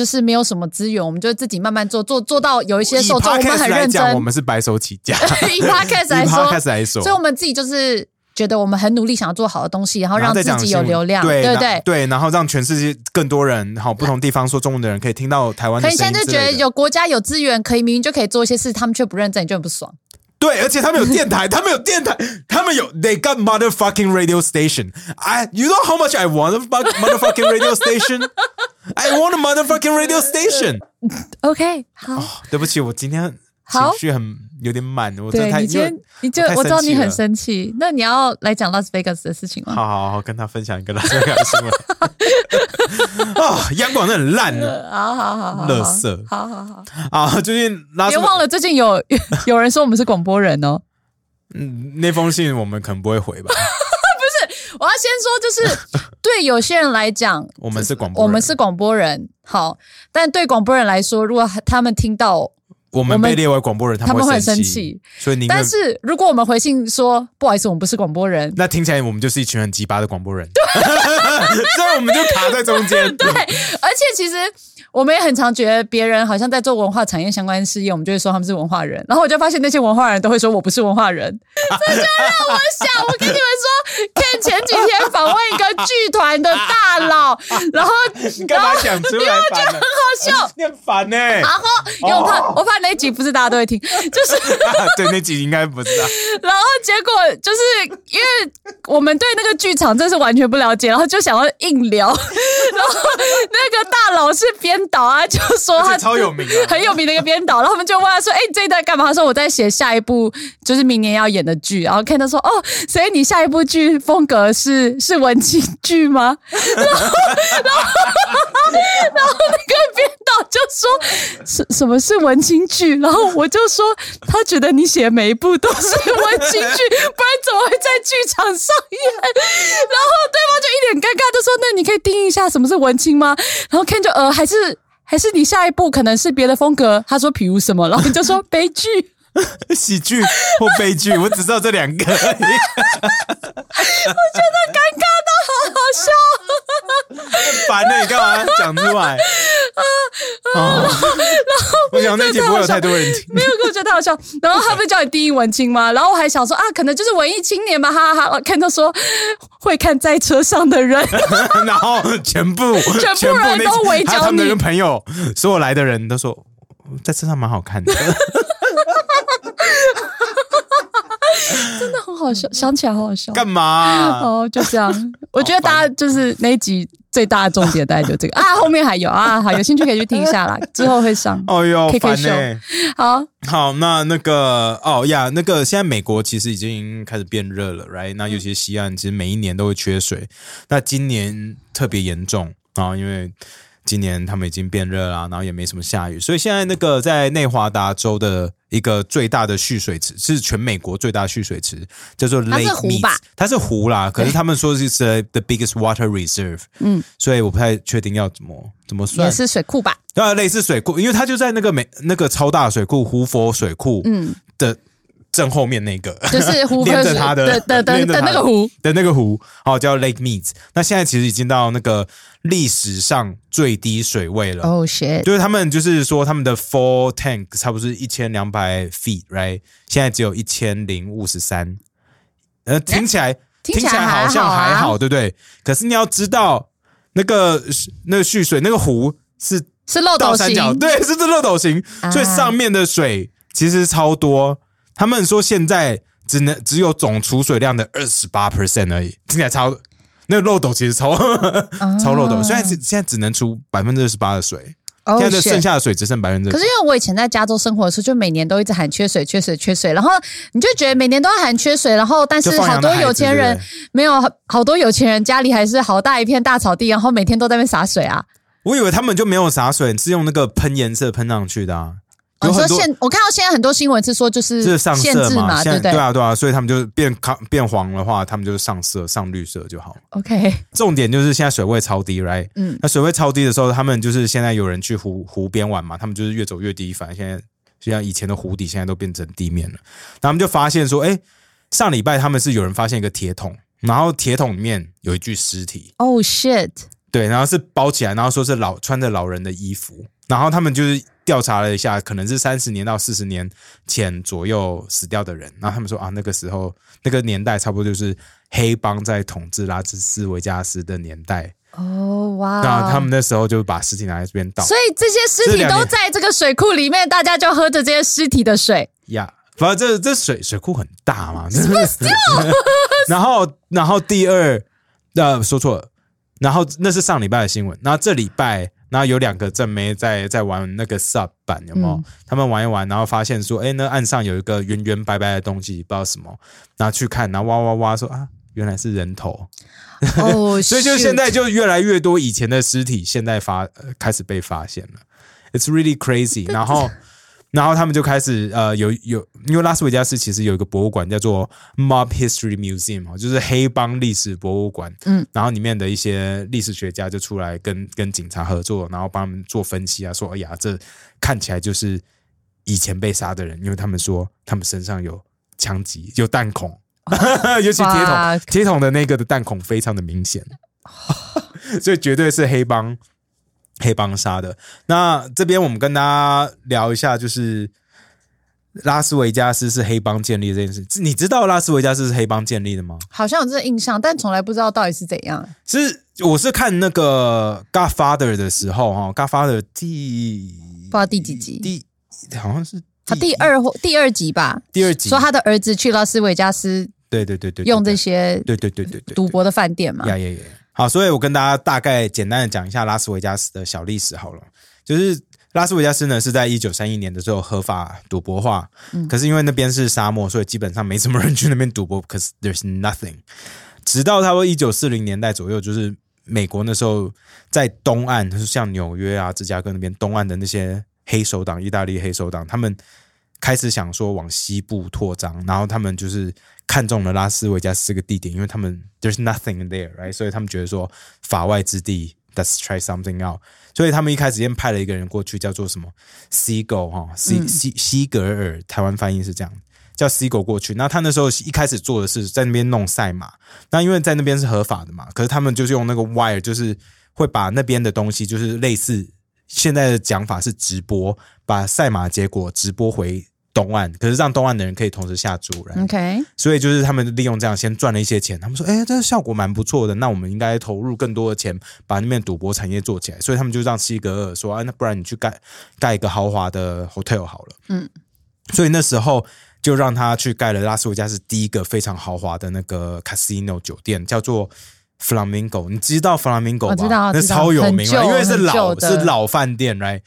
就是没有什么资源，我们就自己慢慢做，做做到有一些以受众，我们很认真，我。们是白手起家。以 podcast 来说 podcast 来说，所以我们自己就是觉得我们很努力，想要做好的东西，然后让自己有流量，对对不对？对，然后让全世界更多人，好不同地方说中文的人可以听到台湾的可你声音之类的。现在就觉得有国家有资源，可以明明就可以做一些事，他们却不认真，你就很不爽。对，而且他们有电台，他们有电台，他们有 they got motherfucking radio station. I you know how much I want a fuck- motherfucking radio station? I want a motherfucking radio station. OK，好，对不起，我今天 好 情绪很有点满，我真的太对你今天你就我知道你很生气那你要来讲拉斯维加斯的事情吗？好好好跟他分享一个拉斯维加斯新闻啊，央广真的很烂的好好好好，乐色。好好好，啊！最近拉斯维别忘了最近有 有人说我们是广播人哦。嗯那封信我们可能不会回吧，不是我要先说，就是对有些人来讲，我们是广播人，我们是广播人，好，但对广播人来说，如果他们听到，我们被列为广播人，他们会很生生气，所以你但是如果我们回信说不好意思，我们不是广播人，那听起来我们就是一群很鸡巴的广播人，所以我们就卡在中间。对，而且其实我们也很常觉得别人好像在做文化产业相关事业，我们就会说他们是文化人，然后我就发现那些文化人都会说我不是文化人，这就让我想，我跟你们说，Ken 前几天访问一个剧团的大佬，然后你干嘛讲出来？烦了，好笑。你很烦呢。然后，因为我怕，我怕那一集不是大家都会听，就是，对，那集应该不是啊。然后结果就是因为我们对那个剧场真是完全不了解，然后就想要硬聊，然后那个大佬是编导啊，就说他超有名的 很有名的一个编导，然后他们就问他说：“哎、你这一段干嘛？”他说：“我在写下一部，就是明年要演的剧。”然后看他说：“哦，所以你下一部剧风格是是文青剧吗？” 然后，然后，然后那个编导就说：“什什么是文青剧？”然后我就说：“他觉得你写的每一部都是文青剧，不然怎么会在剧场上演？”然后对方就一脸尴尬就说：“那你可以定义一下什么是文青吗？”然后 Ken 就呃还是。还是你下一步可能是别的风格？他说，比如什么？然后你就说悲剧。喜剧或悲剧，我只知道这两个而已。尴尬到好好笑。很烦呢，你干嘛讲出来？啊，然后，我想那集不会有太多人听。没有，我觉得太好笑。然后他不是叫你第一文青吗？然后我还想说啊，可能就是文艺青年吧，哈哈哈。看到说会看在车上的人，然后全部全部人都围剿你他们你的朋友，所有来的人都说在车上蛮好看的。真的很好笑，想起来好好笑。干嘛？哦，就这样。我觉得大家就是那一集最大的重点，大概就这个啊，后面还有啊，好，有兴趣可以去听一下啦，之后会上。哦哟，KK 烦呢、秀好，好，那那个哦呀，那个现在美国其实已经开始变热了，right？那尤其是西岸，其实每一年都会缺水，那今年特别严重啊，因为今年他们已经变热啦，然后也没什么下雨，所以现在那个在内华达州的一个最大的蓄水池是全美国最大蓄水池，叫做 Lake 湖 Mead，吧它是湖啦，可是他们说是是 the biggest water reserve，嗯，所以我不太确定要怎么怎么算。也。是水库吧？对啊，类似水库，因为它就在那个美那个超大水库胡佛水库嗯，的正后面那个，就是湖连着它的的的的那个湖，的那个湖，哦，叫 Lake Mead。那现在其实已经到那个历史上最低水位了。哦 shit，就是他们就是说他们的 full tank 差不多是一千两百 feet，right？现在只有一千零五十三，呃，听起来、听起来来好像还还好对不对？可是你要知道，那个那个蓄水那个湖是是漏斗倒三角，形，对，是这漏斗形，啊所以上面的水其实超多。他们说现在只能只有总储水量的二十八 percent 而已，听起来超那个漏斗其实超、超漏斗，现在只现在只能出百分之二十八的水，哦现在的剩下的水只剩百分之可是因为我以前在加州生活的时候，就每年都一直喊缺水、缺水、缺水，然后你就觉得每年都要喊缺水，然后但是好多有钱人没有好多有钱人家里还是好大一片大草地，然后每天都在那边洒水啊。我以为他们就没有洒水，是用那个喷颜色喷上去的啊。哦你说有很多现我看到现在很多新闻是说就是是上色嘛，对不对对啊对啊，所以他们就变康变黄的话，他们就是上色上绿色就好。？OK，重点就是现在水位超低，right？嗯那水位超低的时候，他们就是现在有人去湖湖边玩嘛，他们就是越走越低，反正现在就像以前的湖底，现在都变成地面了。他们就发现说，哎，上礼拜他们是有人发现一个铁桶，然后铁桶里面有一具尸体，Oh shit，对，然后是包起来，然后说是老穿着老人的衣服，然后他们就是调查了一下，可能是三十年到四十年前左右死掉的人，然后他们说啊，那个时候那个年代差不多就是黑帮在统治拉斯维加斯的年代，哦哇，那他们那时候就把尸体拿来这边倒。所以这些尸体都在这个水库里面，大家就喝着这些尸体的水。呀。反正这这水水库很大嘛，然后然后第二呃说错了，然后那是上礼拜的新闻，然后这礼拜然后有两个正妹在在玩那个 sub 版，有没有？嗯他们玩一玩，然后发现说，哎，那岸上有一个圆圆白白的东西，不知道什么，然后去看，然后挖挖挖，说啊，原来是人头。哦，所以就现在就越来越多以前的尸体，现在发、呃、开始被发现了，It's really crazy。然后，然后他们就开始呃有有，因为拉斯维加斯其实有一个博物馆叫做 Mob History Museum 哦，就是黑帮历史博物馆。嗯，然后里面的一些历史学家就出来跟跟警察合作，然后帮他们做分析啊，说哎呀，这看起来就是以前被杀的人，因为他们说他们身上有枪击，有弹孔。尤其铁桶铁桶的那个的弹孔非常的明显，所以绝对是黑帮黑帮杀的。那这边我们跟大家聊一下，就是拉斯维加斯是黑帮建立的这件事。你知道拉斯维加斯是黑帮建立的吗？好像有这个印象，但从来不知道到底是怎样。是我是看那个《Godfather》的时候哈，《Godfather》第不知道第几集第好像是他第二或第二集吧，第二集，说他的儿子去拉斯维加斯对对对对对用这些对对对对对赌博的饭店嘛。呀呀呀！好，所以我跟大家大概简单的讲一下拉斯维加斯的小历史好了。就是拉斯维加斯呢是在一九三一年的时候合法赌博化，嗯可是因为那边是沙漠，所以基本上没什么人去那边赌博。可是 there's nothing。直到差不多一九四零年代左右，就是美国那时候在东岸，就是像纽约啊、芝加哥那边东岸的那些黑手党、意大利黑手党，他们开始想说往西部扩张，然后他们就是看中了拉斯维加斯这个地点，因为他们 there's nothing there，right？所以他们觉得说法外之地，let's try something out。所以他们一开始先派了一个人过去，叫做什么西狗哈西西西格尔，台湾翻译是这样。叫 C 狗过去，那他那时候一开始做的是在那边弄赛马，那因为在那边是合法的嘛，可是他们就是用那个 wire，就是会把那边的东西，就是类似现在的讲法是直播，把赛马结果直播回东岸，可是让东岸的人可以同时下注，然后 OK，所以就是他们利用这样先赚了一些钱，他们说，哎、这个效果蛮不错的，那我们应该投入更多的钱，把那边赌博产业做起来。所以他们就让西格尔说，啊，那不然你去盖盖一个豪华的 hotel 好了。嗯，所以那时候就让他去盖了拉斯维加斯第一个非常豪华的那个 casino 酒店，叫做 Flamingo。你知道 Flamingo 吧？我知道那超有名啊，因为是老是老饭店来。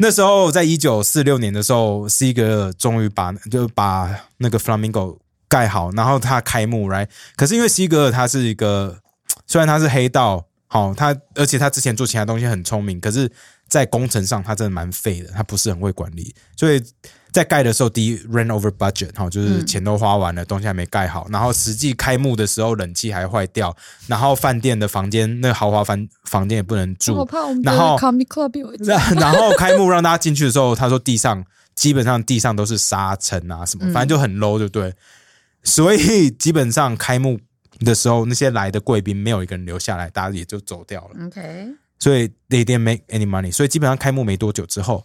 那时候在一九四六年的时候，西格尔终于把就把那个 Flamingo 盖好，然后他开幕来。可是因为西格尔他是一个，虽然他是黑道，好、他而且他之前做其他东西很聪明，可是，在工程上他真的蛮废的，他不是很会管理，所以在盖的时候，第一 run over budget 哈，就是钱都花完了，东西还没盖好，然后实际开幕的时候冷气还坏掉，然后饭店的房间那豪华房房间也不能住，我怕我们然后 然后开幕让大家进去的时候，他说地上基本上地上都是沙尘啊什么，反正就很 low，对不对？所以基本上开幕的时候，那些来的贵宾没有一个人留下来，大家也就走掉了。OK，所以 they didn't make any money。所以基本上开幕没多久之后，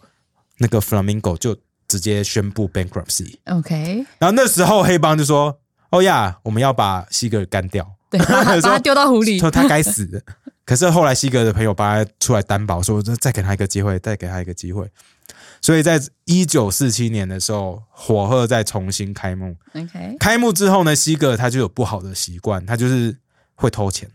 那个 Flamingo 就直接宣布 bankruptcy。OK，然后那时候黑帮就说：“哦呀，我们要把西格尔干掉。”对，把他把他丢到湖里说。他该死。可是后来西格的朋友帮他出来担保，说再给他一个机会，再给他一个机会。所以在一九四七年的时候，火鹤再重新开幕。OK，开幕之后呢，西格他就有不好的习惯，他就是会偷钱。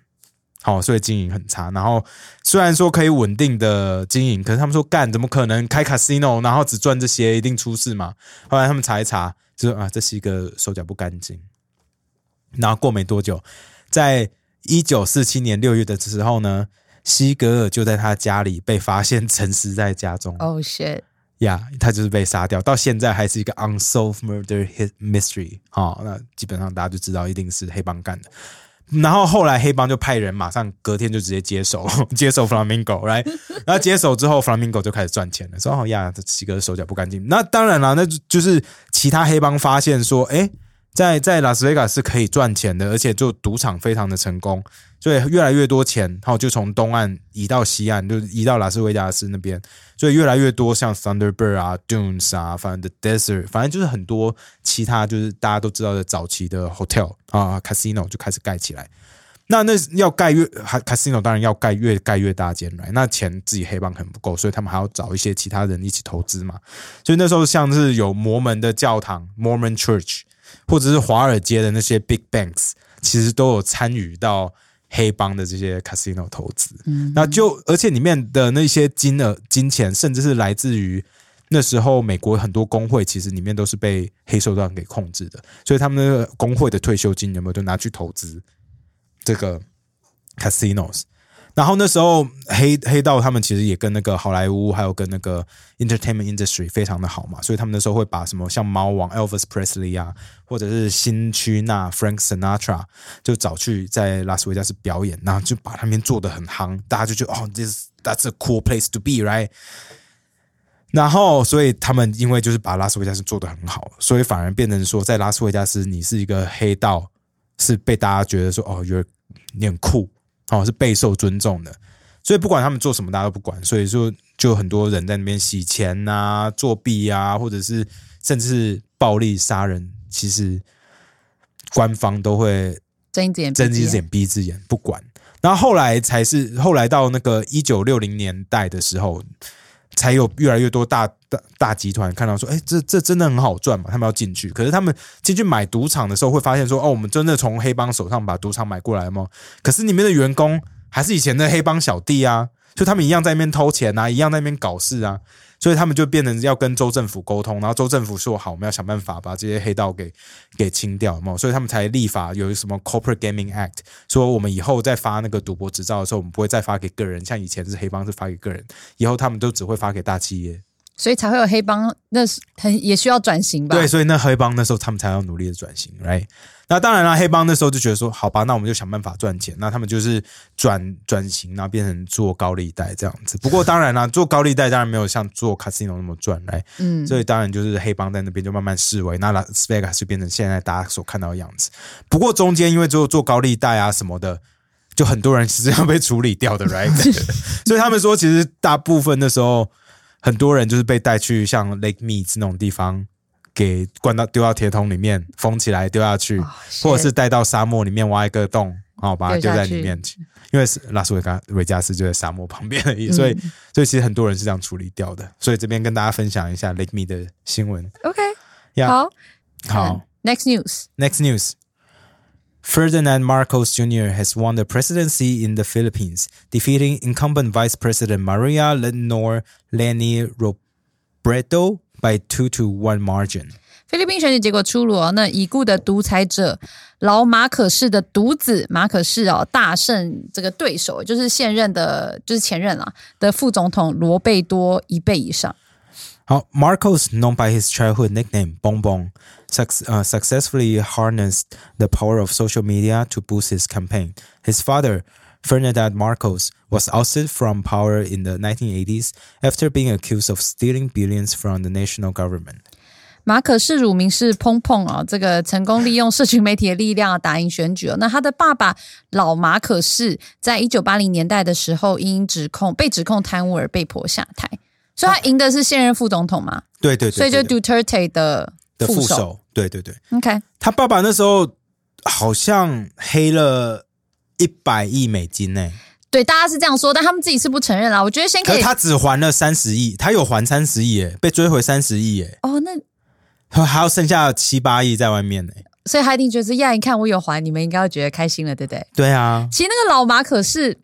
好，所以经营很差。然后虽然说可以稳定的经营，可是他们说干怎么可能开 casino，然后只赚这些，一定出事嘛？后来他们查一查，就说啊，这是一个手脚不干净。然后过没多久，在一九四七年六月的时候呢，西格尔就在他家里被发现沉尸在家中。Oh shit，呀他就是被杀掉，到现在还是一个 unsolved murder mystery。好、那基本上大家就知道一定是黑帮干的。然后后来黑帮就派人马上隔天就直接接手 接手 Flamingo，来，然后接手之后 Flamingo 就开始赚钱了，说哦呀，这七个手脚不干净。那当然了，那就是其他黑帮发现说，哎，在在拉斯维加斯可以赚钱的，而且就赌场非常的成功，所以越来越多钱，然后就从东岸移到西岸，就移到拉斯维加斯那边，所以越来越多像 Thunderbird 啊、Dunes 啊，反正 The Desert，反正就是很多其他就是大家都知道的早期的 hotel 啊、casino 就开始盖起来。那那要盖越还 casino 当然要盖越盖越大间来，那钱自己黑帮很不够，所以他们还要找一些其他人一起投资嘛。所以那时候像是有摩门的教堂 （Mormon Church） 或者是华尔街的那些 big banks，其实都有参与到黑帮的这些 casino 投资。那就而且里面的那些金额、金钱，甚至是来自于那时候美国很多工会，其实里面都是被黑手党给控制的，所以他们的工会的退休金有没有都拿去投资这个 casinos？然后那时候黑黑道他们其实也跟那个好莱坞还有跟那个 entertainment industry 非常的好嘛，所以他们那时候会把什么像猫王 Elvis Presley 啊，或者是新区那 Frank Sinatra 就找去在拉斯维加斯表演，然后就把他们做的很夯，大家就觉得哦，this that's a cool place to be，right？然后，所以他们因为就是把拉斯维加斯做的很好，所以反而变成说，在拉斯维加斯你是一个黑道，是被大家觉得说哦，，you 你很酷。哦，是备受尊重的，所以不管他们做什么，大家都不管。所以说，就很多人在那边洗钱啊、作弊啊，或者是甚至是暴力杀人，其实官方都会睁一只眼睁一只眼闭一只眼，不管。然后后来才是后来到那个一九六零年代的时候，才有越来越多大大大集团看到说，哎，这这真的很好赚嘛，他们要进去。可是他们进去买赌场的时候，会发现说，哦，我们真的从黑帮手上把赌场买过来吗？可是里面的员工还是以前的黑帮小弟啊，就他们一样在那边偷钱啊，一样在那边搞事啊。所以他们就变成要跟州政府沟通，然后州政府说好，我们要想办法把这些黑道给给清掉嘛。所以他们才立法有什么 Corporate Gaming Act，说我们以后再发那个赌博执照的时候，我们不会再发给个人，像以前是黑帮是发给个人，以后他们都只会发给大企业。所以才会有黑帮，那是很也需要转型吧？对，所以那黑帮那时候他们才要努力的转型，right？那当然了，黑帮那时候就觉得说，好吧，那我们就想办法赚钱。那他们就是转转型，然后变成做高利贷这样子。不过当然了，做高利贷当然没有像做 casino 那么赚，来，嗯，所以当然就是黑帮在那边就慢慢式微，那拉斯维加斯就变成现在大家所看到的样子。不过中间因为做做高利贷啊什么的，就很多人是要被处理掉的，right？所以他们说，其实大部分的时候。很多人就是被带去像 Lake Mead 那种地方，给灌到丢到铁桶里面封起来丢下去，或者是带到沙漠里面挖一个洞，然后把它丢在里面去。因为是拉斯维加维加斯就在沙漠旁边而已，所以所以其实很多人是这样处理掉的。所以这边跟大家分享一下 Lake Mead 的新闻。OK，好，好，Next news，Next news。Ferdinand Marcos Jr. has won the presidency in the Philippines, defeating incumbent Vice President Maria Lenore Leni Robredo by two to one margin. 菲律宾选举结果出炉哦，那已故的独裁者老马可士的独子马可士哦大胜这个对手，就是现任的，就是前任啊的副总统罗贝多一倍以上。好，Marcos known by his childhood nickname Bong Bong uh, successfully harnessed the power of social media to boost his campaign. His father, Ferdinand Marcos, was ousted from power in the 1980s after being accused of stealing billions from the national government. 马可仕乳名是碰碰啊，这个成功利用社群媒体的力量打赢选举哦。那他的爸爸老马可仕在一九八零年代的时候，因指控被指控贪污而被迫下台，所以他赢的是现任副总统嘛？对对对，所以就 Duterte 的。的副手，对对对，OK。他爸爸那时候好像黑了 一百亿美金呢。对，大家是这样说，但他们自己是不承认啦。我觉得先可以，他只还了三十亿，他有还三十亿，哎，被追回三十亿，哎。哦，那还有剩下七八亿在外面呢。所以他一定觉得呀，你看我有还，你们应该会觉得开心了，对不对？对啊。其实那个老马可是，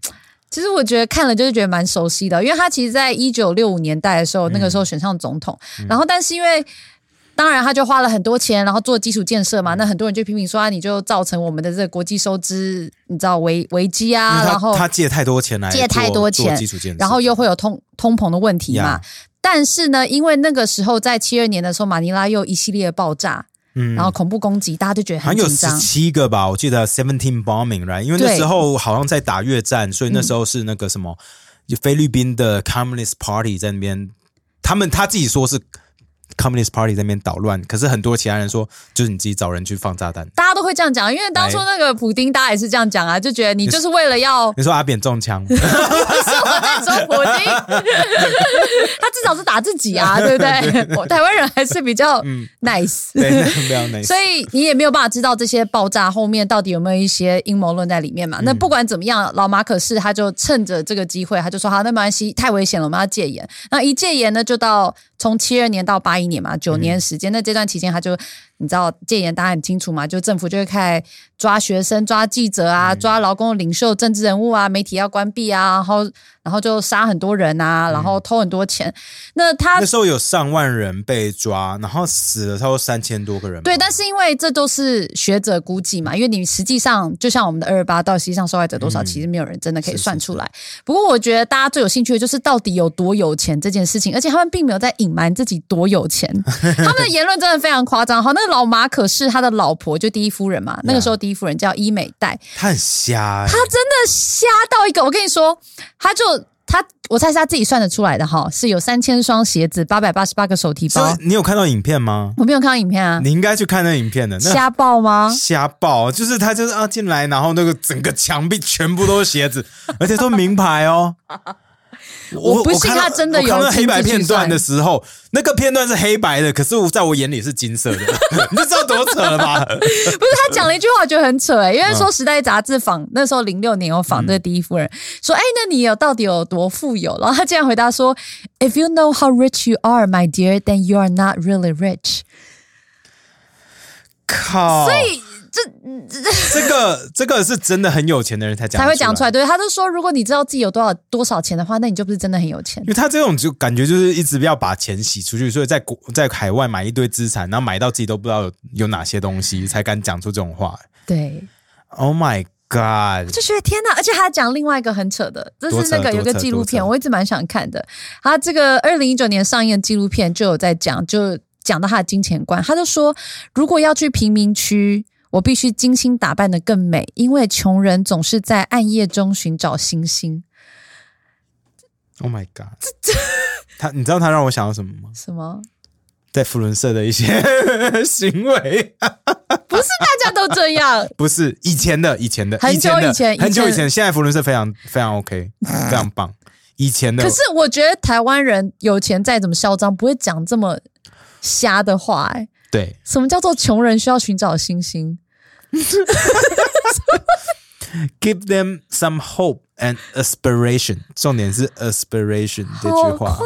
其实我觉得看了就是觉得蛮熟悉的，因为他其实在一九六五年代的时候，那个时候选上总统，然后但是因为。当然，他就花了很多钱，然后做基础建设嘛。那很多人就批评说啊，你就造成我们的这个国际收支，你知道危危机啊。然后他借太多钱来借太多钱，基础建设，然后又会有通通膨的问题嘛。但是呢，因为那个时候在七二年的时候，马尼拉又一系列爆炸，嗯，然后恐怖攻击，大家就觉得很紧张。有十七个吧，我记得 seventeen bombing，right？因为那时候好像在打越战，所以那时候是那个什么，就菲律宾的 Communist Party 在那边，他们他自己说是。Communist Party 在那边捣乱，可是很多其他人说，就是你自己找人去放炸弹。大家都会这样讲，因为当初那个普丁，大家也是这样讲啊，就觉得你就是为了要你说阿扁中枪，不是我在说普丁，他至少是打自己啊，对不对？我台湾人还是比较 nice，对，那不要那所以你也没有办法知道这些爆炸后面到底有没有一些阴谋论在里面嘛？那不管怎么样，老马可是他就趁着这个机会，他就说好，那没关系，太危险了，我们要戒严。那一戒严呢，就到从七二年到八一年嘛，九年时间。那这段期间，他就你知道戒严，大家很清楚嘛，就政府就会开始抓学生、抓记者啊，抓劳工领袖、政治人物啊，媒体要关闭啊，然后然后就杀很多人啊，然后偷很多钱。那他那时候有上万人被抓，然后死了差不多三千多个人。对，但是因为这都是学者估计嘛，因为你实际上就像我们的二二八，到实际上受害者多少，嗯其实没有人真的可以算出来。不过我觉得大家最有兴趣的就是到底有多有钱这件事情，而且他们并没有在隐瞒自己多有钱，他们的言论真的非常夸张。好，那个老马可是他的老婆，就第一夫人嘛，那个时候第一夫人叫伊美代，他很瞎、欸，他真的瞎到一个，我跟你说，他就。他，我猜是他自己算得出来的哈，是有三千双鞋子，八百八十八个手提包。你有看到影片吗？我没有看到影片啊，你应该去看那影片的，那瞎爆吗？瞎爆，就是他就是啊进来，然后那个整个墙壁全部都是鞋子，而且都名牌哦。我不信他真的有黑白片段的时候，那个片段是黑白的，可是我在我眼里是金色的，你就知道多扯了吧？不是他讲了一句话，我觉得很扯哎、因为说《时代》杂志访那时候零六年有访这个第一夫人，说哎，那你有到底有多富有？然后他竟然回答说，If you know how rich you are, my dear, then you are not really rich。靠！所以这这个这个是真的很有钱的人才讲才会讲出来。来，对，他就说，如果你知道自己有多少多少钱的话，那你就不是真的很有钱因。为他这种就感觉就是一直要把钱洗出去，所以在国在海外买一堆资产，然后买到自己都不知道有有哪些东西，才敢讲出这种话。对，Oh my god！就觉得天哪！而且他讲另外一个很扯的，这是那个有个纪录片，我一直蛮想看的。他这个二零一九年上映的纪录片就有在讲，就讲到他的金钱观。他就说，如果要去贫民区，我必须精心打扮的更美，因为穷人总是在暗夜中寻找星星。Oh my god！他你知道他让我想到什么吗？什么？在福伦社的一些 行为，不是大家都这样？不是以前的，以前的，很久以前以前很久以前。现在福伦社非常非常 OK，非常棒。以前的，可是我觉得台湾人有钱再怎么嚣张，不会讲这么瞎的话、哎，对什么叫做穷人需要寻找星星？give them some hope and aspiration，重点是 aspiration 这句话夸。张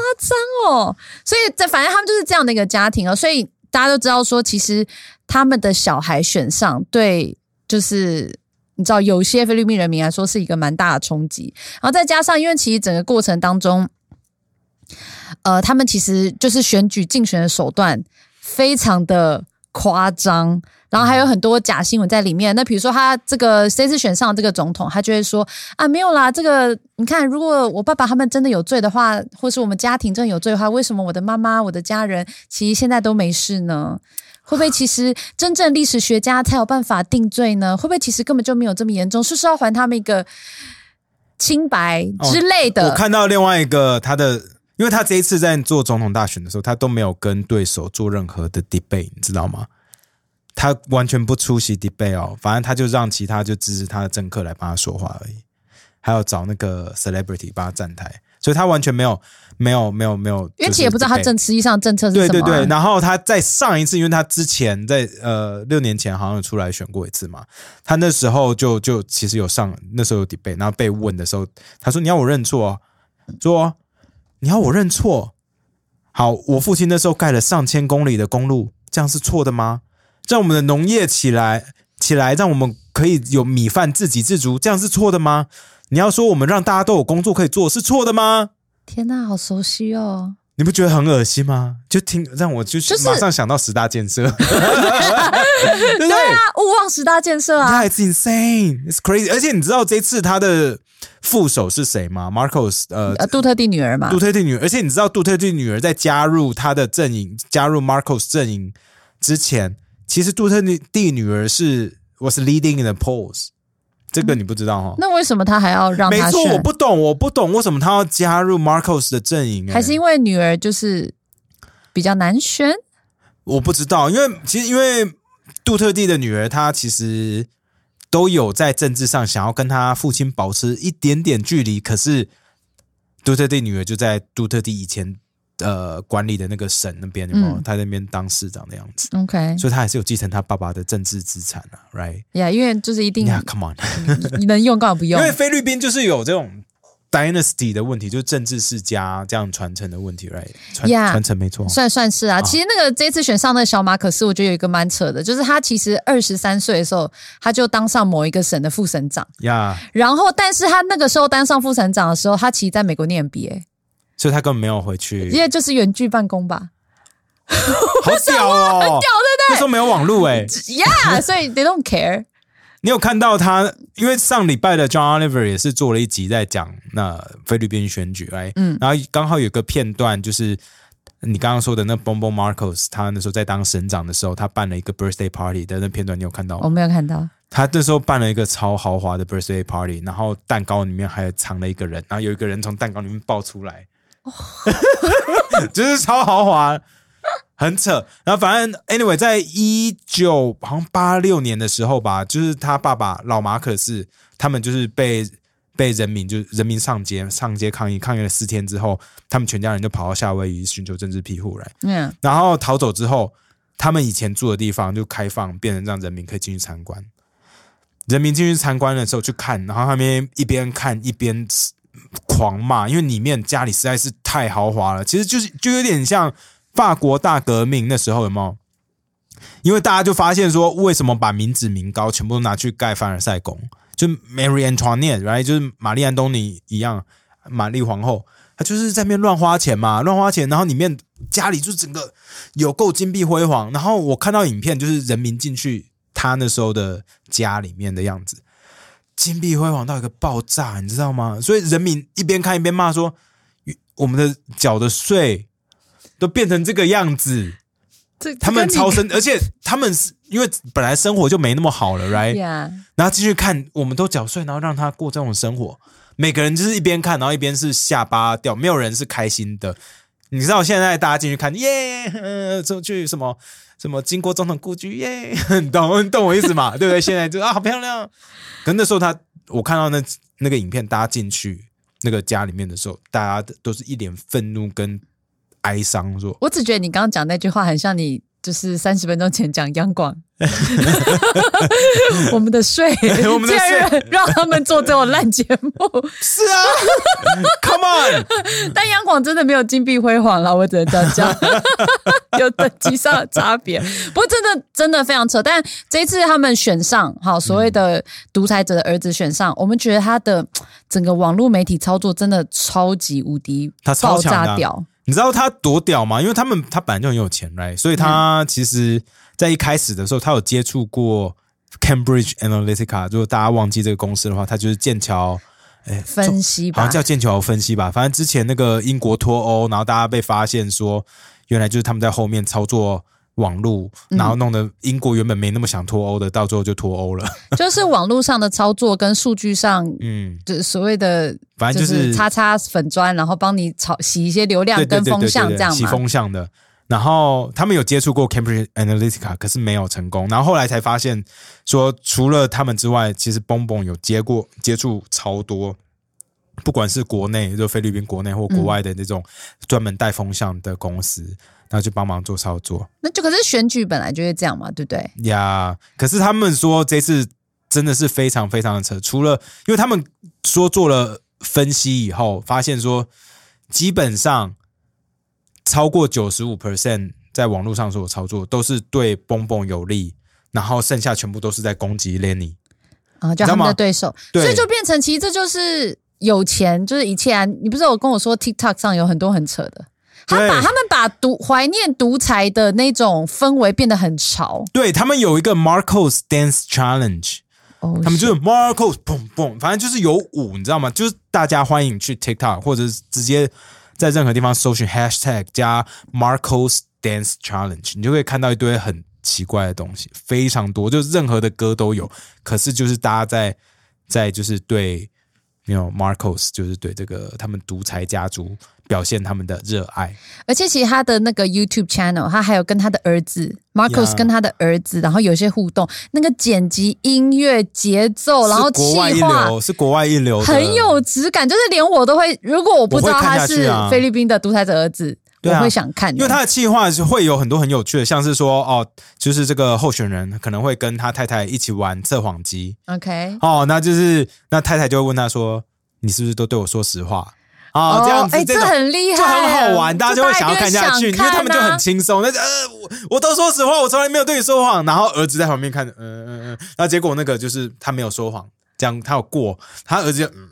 哦！所以这反正他们就是这样的一个家庭哦，所以大家都知道说，其实他们的小孩选上，对，就是你知道，有些菲律宾人民来说是一个蛮大的冲击。然后再加上，因为其实整个过程当中，呃，他们其实就是选举竞选的手段非常的夸张。然后还有很多假新闻在里面。那比如说，他这个这次选上这个总统，他就会说啊，没有啦，这个你看，如果我爸爸他们真的有罪的话，或是我们家庭真的有罪的话，为什么我的妈妈、我的家人其实现在都没事呢？会不会其实真正历史学家才有办法定罪呢？会不会其实根本就没有这么严重？是不是要还他们一个清白之类的？我看到另外一个他的，因为他这一次在做总统大选的时候，他都没有跟对手做任何的 debate，你知道吗？他完全不出席 debate 哦，反正他就让其他就支持他的政客来帮他说话而已，还有找那个 celebrity 帮他站台，所以他完全没有没有没有没有，因为其实也不知道他政。实际上政策是什么、啊。对对对，然后他在上一次，因为他之前在呃六年前好像有出来选过一次嘛，他那时候就就其实有上，那时候有 debate，然后被问的时候，他说你要我认错、哦，说你要我认错，好，我父亲那时候盖了上千公里的公路，这样是错的吗？让我们的农业起来起来，让我们可以有米饭自给自足，这样是错的吗？你要说我们让大家都有工作可以做，是错的吗？天哪，好熟悉哦！你不觉得很恶心吗？就听让我就就是马上想到十大建设，对啊，勿忘十大建设啊！？Yeah, it's insane, it's crazy。而且你知道这次他的副手是谁吗？Marcos，呃，呃，杜特地女儿嘛杜，特地女儿。而且你知道杜特地女儿在加入他的阵营，加入 Marcos 阵营之前，其实杜特地女儿是 was leading in the polls。这个你不知道哈？那为什么他还要让没错，我不懂，我不懂为什么他要加入 Marcos 的阵营、欸还是因为女儿就是比较难选？我不知道，因为其实因为杜特地的女儿，她其实都有在政治上想要跟她父亲保持一点点距离，可是杜特地女儿就在杜特地以前呃管理的那个省那边，有没有？嗯。他在那边当市长的样子，OK，所以他还是有继承他爸爸的政治资产啊，right？呀，因为就是一定呀、c o m e on，你能用干嘛不用？因？为菲律宾就是有这种 dynasty 的问题，就是政治世家这样传承的问题，right？传 Yeah 传承没错，算算是啊，其实那个这次选上那个小马可是，我觉得有一个蛮扯的，就是他其实二十三岁的时候，他就当上某一个省的副省长，呀然后但是他那个时候当上副省长的时候，他其实在美国念 MBA，所以他根本没有回去，因为就是远距办公吧，好屌哦，很屌，对不对？那时候没有网络哎、呀，所以 they don't care。你有看到他？因为上礼拜的 John Oliver 也是做了一集在讲那菲律宾选举，哎，嗯，然后刚好有个片段就是你刚刚说的那 Bombo Marcos，他那时候在当省长的时候，他办了一个 birthday party 的那片段，你有看到吗？我没有看到，他那时候办了一个超豪华的 birthday party，然后蛋糕里面还藏了一个人，然后有一个人从蛋糕里面爆出来，就是超豪华，很扯。然后反正 anyway，在一九好像八六年的时候吧，就是他爸爸老马可是他们就是被被人民就是人民上街上街抗议，抗议了四天之后，他们全家人就跑到夏威夷寻求政治庇护来。嗯，然后逃走之后，他们以前住的地方就开放，变成让人民可以进去参观。人民进去参观的时候去看，然后他们一边看一边狂骂，因为里面家里实在是太豪华了。其实就是就有点像法国大革命那时候有没有？因为大家就发现说，为什么把民脂民膏全部都拿去盖凡尔赛宫？就 Mary Antoinette，right？就是玛丽安东尼一样，玛丽皇后，她就是在那边乱花钱嘛，乱花钱，然后里面家里就整个有够金碧辉煌。然后我看到影片，就是人民进去他那时候的家里面的样子，金碧辉煌到一个爆炸，你知道吗？所以人民一边看一边骂说，我们的缴的税都变成这个样子。这他们超生，而且他们是因为本来生活就没那么好了，right？呀，然后继续看，我们都缴税，然后让他过这种生活，每个人就是一边看，然后一边是下巴掉，没有人是开心的。你知道现在大家进去看，耶，呃，就去什么什么经过总统故居，耶，你 懂你懂我意思嘛？对不对？现在就啊，好漂亮。可那时候他，我看到那那个影片，大家进去那个家里面的时候，大家都是一脸愤怒跟哀伤，说我只觉得你刚刚讲那句话很像你。就是三十分钟前讲央广，我们的税，我们的税。让他们做这种烂节目，是啊，Come on。但央广真的没有金碧辉煌了，我只能这样讲，有等级上的差别。不过真的真的非常扯，但这一次他们选上，好所谓的独裁者的儿子选上，我们觉得他的整个网络媒体操作真的超级无敌他超爆炸屌，你知道他多屌吗？因为他们他本来就很有钱，right？所以他其实，在一开始的时候，他有接触过 Cambridge Analytica。如果大家忘记这个公司的话，他就是剑桥，哎，分析吧好像，叫剑桥分析吧。反正之前那个英国脱欧，然后大家被发现说，原来就是他们在后面操作网络，然后弄得英国原本没那么想脱欧的，到最后就脱欧了。就是网络上的操作跟数据上。嗯，就是所谓的，反正就是叉叉粉砖，然后帮你炒洗一些流量跟风向这样嘛。风向的。然后他们有接触过 Cambridge Analytica，可是没有成功。然后后来才发现说，除了他们之外，其实 Bong Bong 有接过接触超多，不管是国内就菲律宾国内或国外的那种专门带风向的公司，然后去帮忙做操作那就可是选举本来就是这样嘛，对不对？呀。可是他们说这次真的是非常非常的扯，除了因为他们说做了分析以后，发现说基本上超过九十五 percent 在网络上所有操作都是对蹦蹦有利，然后剩下全部都是在攻击 Lenny。啊，就他们的对手，对所以就变成其实这就是有钱，就是一切啊！你不是有跟我说 TikTok 上有很多很扯的，他把他们把独怀念独裁的那种氛围变得很潮，对他们有一个 Marcos Dance Challenge，哦，他们就是 Marcos 砰砰，反正就是有舞，你知道吗？就是大家欢迎去 TikTok 或者是直接在任何地方搜寻 Hashtag 加 Marcos Dance Challenge，你就会看到一堆很奇怪的东西，非常多，就是任何的歌都有。可是就是大家在在就是对 you know Marcos 就是对这个他们独裁家族表现他们的热爱。而且其实他的那个 YouTube channel，他还有跟他的儿子 Marcos 跟他的儿子，然后有些互动，那个剪辑、音乐、节奏，然后气化。流，是国外一流，很有质感，就是连我都会，如果我不知道他是菲律宾的独裁者儿子，对啊我会想看，因为他的计划是会有很多很有趣的，像是说哦，就是这个候选人可能会跟他太太一起玩测谎机 OK 哦，那就是那太太就会问他说：“你是不是都对我说实话？”啊、这样子、哎，这这种很厉害，就很好玩，大家就会想要看下去，这因为他们就很轻松。那就呃，我我都说实话，我从来没有对你说谎。然后儿子在旁边看，嗯嗯嗯，然后结果那个就是他没有说谎，这样他有过，他儿子就嗯。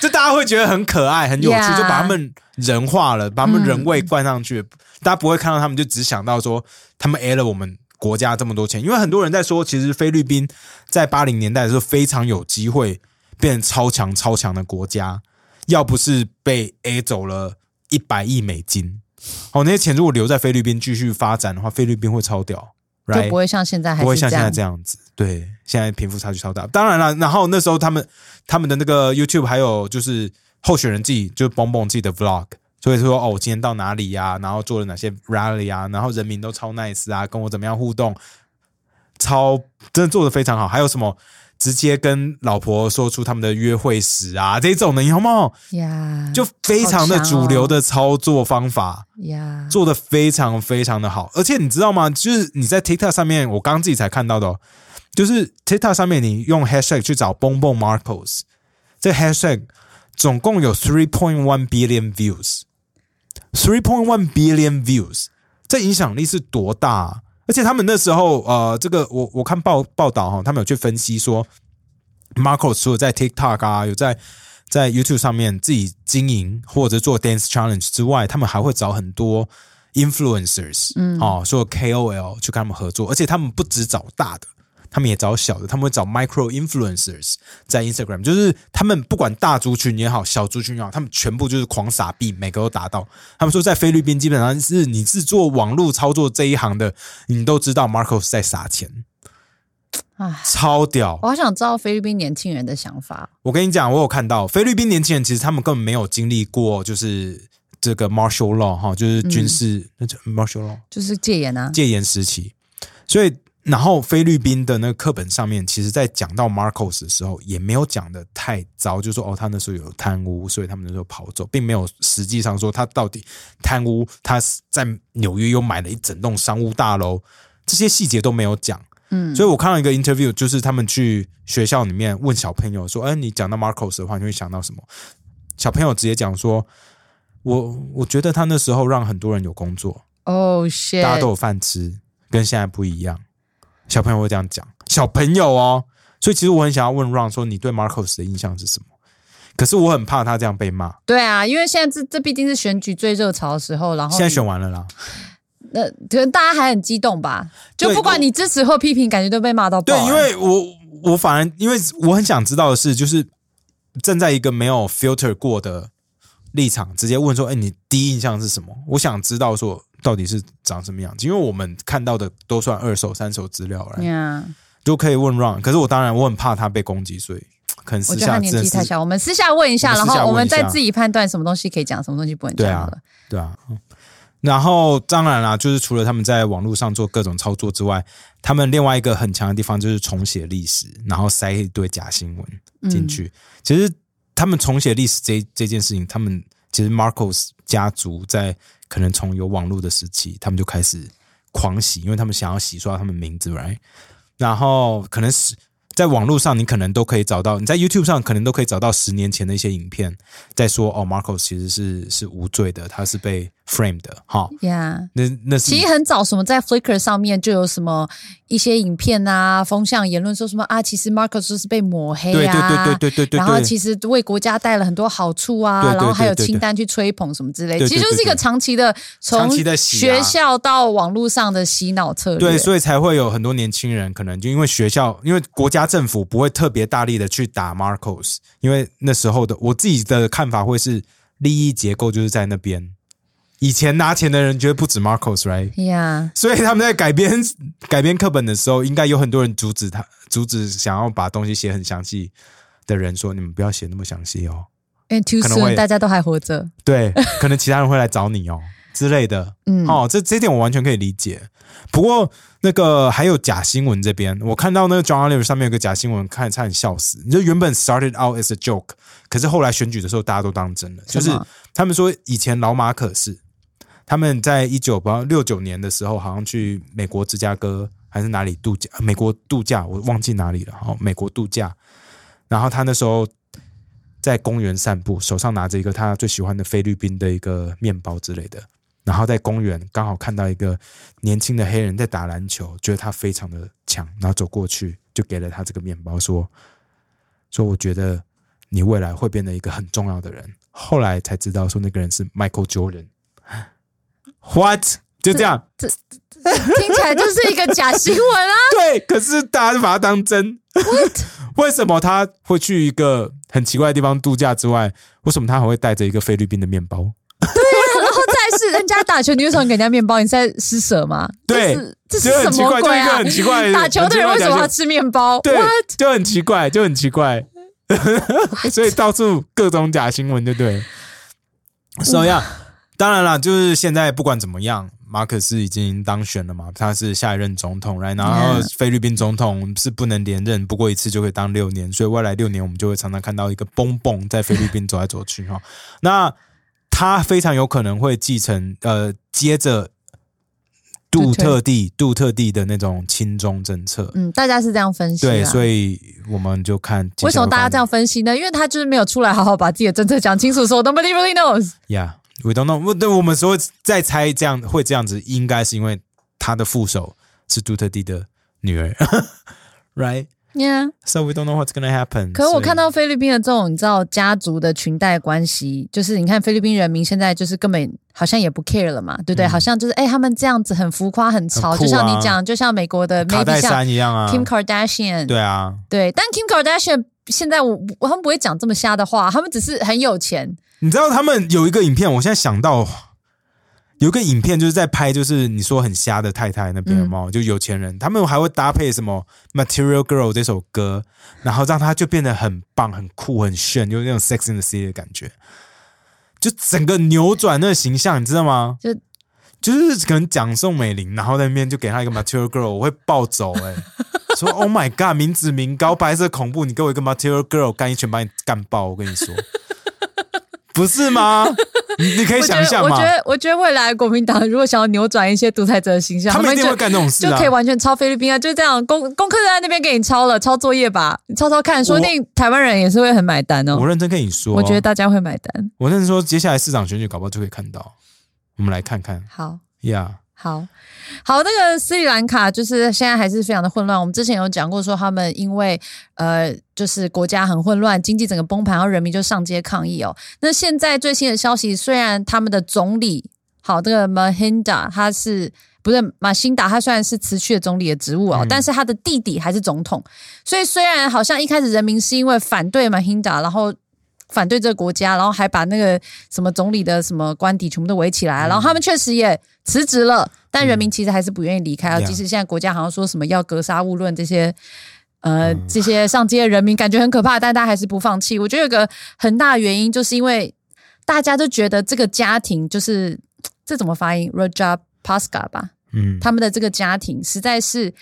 就 大家会觉得很可爱、很有趣就把他们人化了，把他们人味灌上去。大家不会看到他们，就只想到说他们 A 了我们国家这么多钱。因为很多人在说，其实菲律宾在八零年代的时候非常有机会变成超强、超强的国家，要不是被 A 走了一百亿美金，哦，那些钱如果留在菲律宾继续发展的话，菲律宾会超屌就？不会像现在不会像现在这样子。对，现在贫富差距超大。当然了，然后那时候他们他们的那个 YouTube 还有就是候选人自己就蹦蹦自己的 Vlog，所以说哦，我今天到哪里呀、然后做了哪些 rally 啊，然后人民都超 nice 啊，跟我怎么样互动，超真的做的非常好。还有什么？直接跟老婆说出他们的约会史啊，这种的，你好不好？呀，就非常的主流的操作方法。呀，做的非常非常的好，而且你知道吗？就是你在 TikTok 上面，我刚刚自己才看到的、哦，就是 TikTok 上面你用 hashtag 去找 Bong Marcos，这 hashtag 总共有 three point one billion views，three point one billion views，这影响力是多大、啊？而且他们那时候，呃，这个我我看报报道哈，他们有去分析说，Marcos 除了在 TikTok 啊，有在在 YouTube 上面自己经营或者做 Dance Challenge 之外，他们还会找很多 influencers，嗯，哦，说 KOL 去跟他们合作，而且他们不只找大的，他们也找小的，他们会找 micro influencers 在 Instagram，就是他们不管大族群也好，小族群也好，他们全部就是狂撒币，每个都达到。他们说在菲律宾基本上是你是做网络操作这一行的，你都知道 Marcos 在撒钱，唉，超屌。我好想知道菲律宾年轻人的想法。我跟你讲，我有看到菲律宾年轻人，其实他们根本没有经历过，就是这个 martial law 哈，就是军事、那叫 martial law 就是戒严啊，戒严时期，所以然后菲律宾的那个课本上面，其实在讲到 Marcos 的时候，也没有讲的太糟，就说哦，他那时候有贪污，所以他们那时候跑走，并没有实际上说他到底贪污，他在纽约又买了一整栋商务大楼，这些细节都没有讲。嗯，所以我看到一个 interview，就是他们去学校里面问小朋友说：“哎，你讲到 Marcos 的话，你会想到什么？”小朋友直接讲说：“我我觉得他那时候让很多人有工作，哦、大家都有饭吃，跟现在不一样。”小朋友会这样讲，小朋友哦。所以其实我很想要问 Ron 说：“你对 Marcos 的印象是什么？”可是我很怕他这样被骂。对啊，因为现在这这毕竟是选举最热潮的时候，然后现在选完了啦，那可能大家还很激动吧，就不管你支持或批评，感觉都被骂到爆、对，欸因为我我反而因为我很想知道的是，就是站在一个没有 filter 过的立场，直接问说：“哎，你第一印象是什么？”我想知道说到底是长什么样子，因为我们看到的都算二手、三手资料了，呀就可以问 Ron。可是我当然我很怕他被攻击，所以 可能私下真的是年纪太小，我们私下问一下，然后我们问一下再自己判断什么东西可以讲，什么东西不能对啊讲。对啊。嗯然后当然啦，就是除了他们在网络上做各种操作之外，他们另外一个很强的地方就是重写历史，然后塞一堆假新闻进去。其实他们重写历史这这件事情，他们其实 Marcos 家族在可能从有网络的时期，他们就开始狂洗，因为他们想要洗刷他们名字，right？然后可能是在网络上，你可能都可以找到，你在 YouTube 上可能都可以找到十年前的一些影片，在说哦，Marcos 其实是是无罪的，他是被 frame 的，哈。呀、那那是其实很早，什么在 Flickr 上面就有什么一些影片啊、风向言论，说什么啊，其实 Marcus 就是被抹黑对啊，对对对对对对，然后其实为国家带了很多好处啊，然后还有清单去吹捧什么之类，其实就是一个长期的从长期的学校到网络上的洗脑策略。对，所以才会有很多年轻人可能就因为学校，因为国家政府不会特别大力的去打 Marcos，因为那时候的我自己的看法会是利益结构就是在那边。以前拿钱的人绝对不止 Marcos，right？呀所以他们在改编改编课本的时候，应该有很多人阻止他，阻止想要把东西写很详细的人说，你们不要写那么详细哦。因为 too soon，大家都还活着。对，可能其他人会来找你哦 之类的。嗯，哦，这这点我完全可以理解。不过那个还有假新闻这边，我看到那个 John Oliver 上面有个假新闻，看差点笑死。你就原本 started out as a joke，可是后来选举的时候大家都当真了，就是他们说以前老马可是他们在一九八六九年的时候，好像去美国芝加哥还是哪里度假，美国度假我忘记哪里了。哦，美国度假，然后他那时候在公园散步，手上拿着一个他最喜欢的菲律宾的一个面包之类的。然后在公园刚好看到一个年轻的黑人在打篮球，觉得他非常的强，然后走过去就给了他这个面包，说说我觉得你未来会变得一个很重要的人。后来才知道说那个人是 Michael Jordan。What？就这样，听起来就是一个假新闻啊！对，可是大家就把它当真。为什么他会去一个很奇怪的地方度假之外，为什么他还会带着一个菲律宾的面包？对啊然后再是人家打球，你为什么给人家面包？你是在施舍吗？对这是什么鬼啊很？奇怪的打球的人为什么要吃面包对？What？就很奇怪，就很奇怪，所以到处各种假新闻，对不对？所以啊，当然了，就是现在不管怎么样，马可斯已经当选了嘛，他是下一任总统，right？然后菲律宾总统是不能连任，不过一次就可以当六年，所以未来六年我们就会常常看到一个蹦蹦在菲律宾走来走去哈。那他非常有可能会继承呃，接着杜特地杜特地的那种亲中政策，嗯，大家是这样分析、啊。对，所以我们就看为什么大家这样分析呢？因为他就是没有出来好好把自己的政策讲清楚，说 nobody really knows。？Yeah，we don't know。对，我们说再猜这样会这样子，应该是因为他的副手是杜特地的女儿，right？Yeah，So we don't know what's gonna happen。可是我看到菲律宾的这种你知道家族的裙带关系，就是你看菲律宾人民现在就是根本好像也不 care 了嘛，对不对？好像就是哎、他们这样子很浮夸、很潮，嗯很啊就像你讲，就像美国的卡戴珊一样啊，Kim Kardashian，对啊，对，但 Kim Kardashian 现在我我他们不会讲这么瞎的话，他们只是很有钱，你知道他们有一个影片，我现在想到有一个影片，就是在拍，就是你说很瞎的太太那边嗯。嘛，就有钱人，他们还会搭配什么《Material Girl》这首歌，然后让他就变得很棒、很酷、很炫，有那种 Sex in the City 的感觉，就整个扭转那个形象，你知道吗？就就是可能讲宋美龄，然后那边就给她一个 Material Girl，我会暴走哎、说 Oh my God，民脂民膏，白色恐怖，你给我一个 Material Girl，干一拳把你干爆，我跟你说，不是吗？你你可以想象吗我觉？得我觉得未来国民党如果想要扭转一些独裁者的形象，他们一定会干这种事啊就可以！完全抄菲律宾啊，就这样功功课就在那边给你抄了，抄作业吧，你抄抄看，说不定台湾人也是会很买单哦。我认真跟你说，我觉得大家会买单。我认真说，接下来市长选举搞不好就可以看到。我们来看看好。呀好好，那个斯里兰卡就是现在还是非常的混乱。我们之前有讲过，说他们因为呃，就是国家很混乱，经济整个崩盘，然后人民就上街抗议哦。那现在最新的消息，虽然他们的总理好，这个 Mahinda 他是不是马辛达，他虽然是辞去了总理的职务哦，嗯但是他的弟弟还是总统。所以虽然好像一开始人民是因为反对 Mahinda，然后。反对这个国家，然后还把那个什么总理的什么官邸全部都围起来，然后他们确实也辞职了，但人民其实还是不愿意离开啊。即使现在国家好像说什么要格杀勿论这些，呃，这些上街的人民感觉很可怕，但大家还是不放弃。我觉得有个很大的原因，就是因为大家都觉得这个家庭就是这怎么发音 Rajapaksa 吧，嗯，他们的这个家庭实在是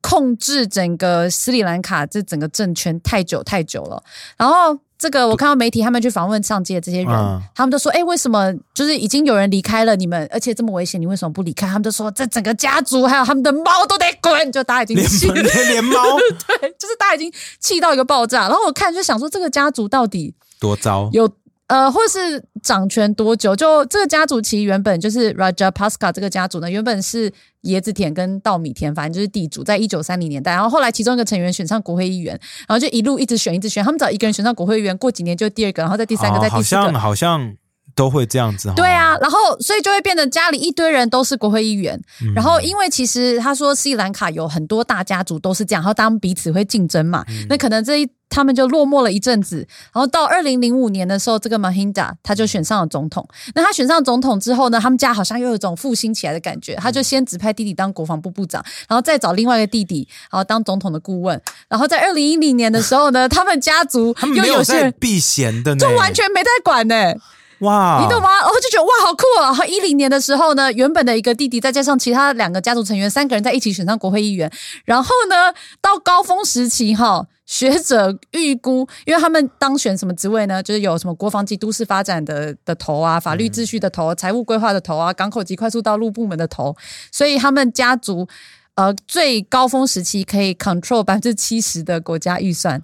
控制整个斯里兰卡这整个政权太久太久了。然后这个我看到媒体他们去访问上街的这些人，嗯他们都说：“哎，为什么就是已经有人离开了你们，而且这么危险，你为什么不离开？”他们都说：“这整个家族还有他们的猫都得滚！”就大家已经 气了，连连猫 对，就是大家已经气到一个爆炸。然后我看就想说，这个家族到底多糟，有呃，或是掌权多久？就这个家族其实原本就是 Rajapaksa 这个家族呢，原本是椰子田跟稻米田，反正就是地主，在一九三零年代。然后后来其中一个成员选上国会议员，然后就一路一直选，一直选。他们只要一个人选上国会议员，过几年就第二个，然后再第三个，哦再第四个。好像好像都会这样子哈。对啊，然后所以就会变得家里一堆人都是国会议员，嗯然后因为其实他说斯里兰卡有很多大家族都是这样，然后他们彼此会竞争嘛，那可能这一他们就落寞了一阵子。然后到二零零五年的时候，这个 Mahinda 他就选上了总统。那他选上总统之后呢，他们家好像又有一种复兴起来的感觉。他就先指派弟弟当国防部部长，然后再找另外一个弟弟，然后当总统的顾问。然后在二零一零年的时候呢，他们家族又有些避嫌的呢，就完全没在管呢、哇，你懂吗？然后就觉得哇，好酷啊！然后一零年的时候呢，原本的一个弟弟，再加上其他两个家族成员，三个人在一起选上国会议员。然后呢，到高峰时期哈，学者预估，因为他们当选什么职位呢？就是有什么国防及都市发展的的头啊，法律秩序的头，财务规划的头啊，港口及快速道路部门的头，所以他们家族。呃，最高峰时期可以 control 百分之七十的国家预算，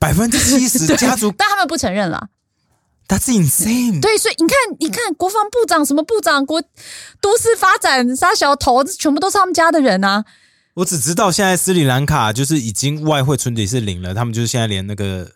百分之七十家族但他们不承认啦。，That's insane。对，所以你看，你看国防部长、什么部长、国都市发展、杀小头，这全部都是他们家的人啊。我只知道现在斯里兰卡就是已经外汇存底是零了，他们就是现在连那个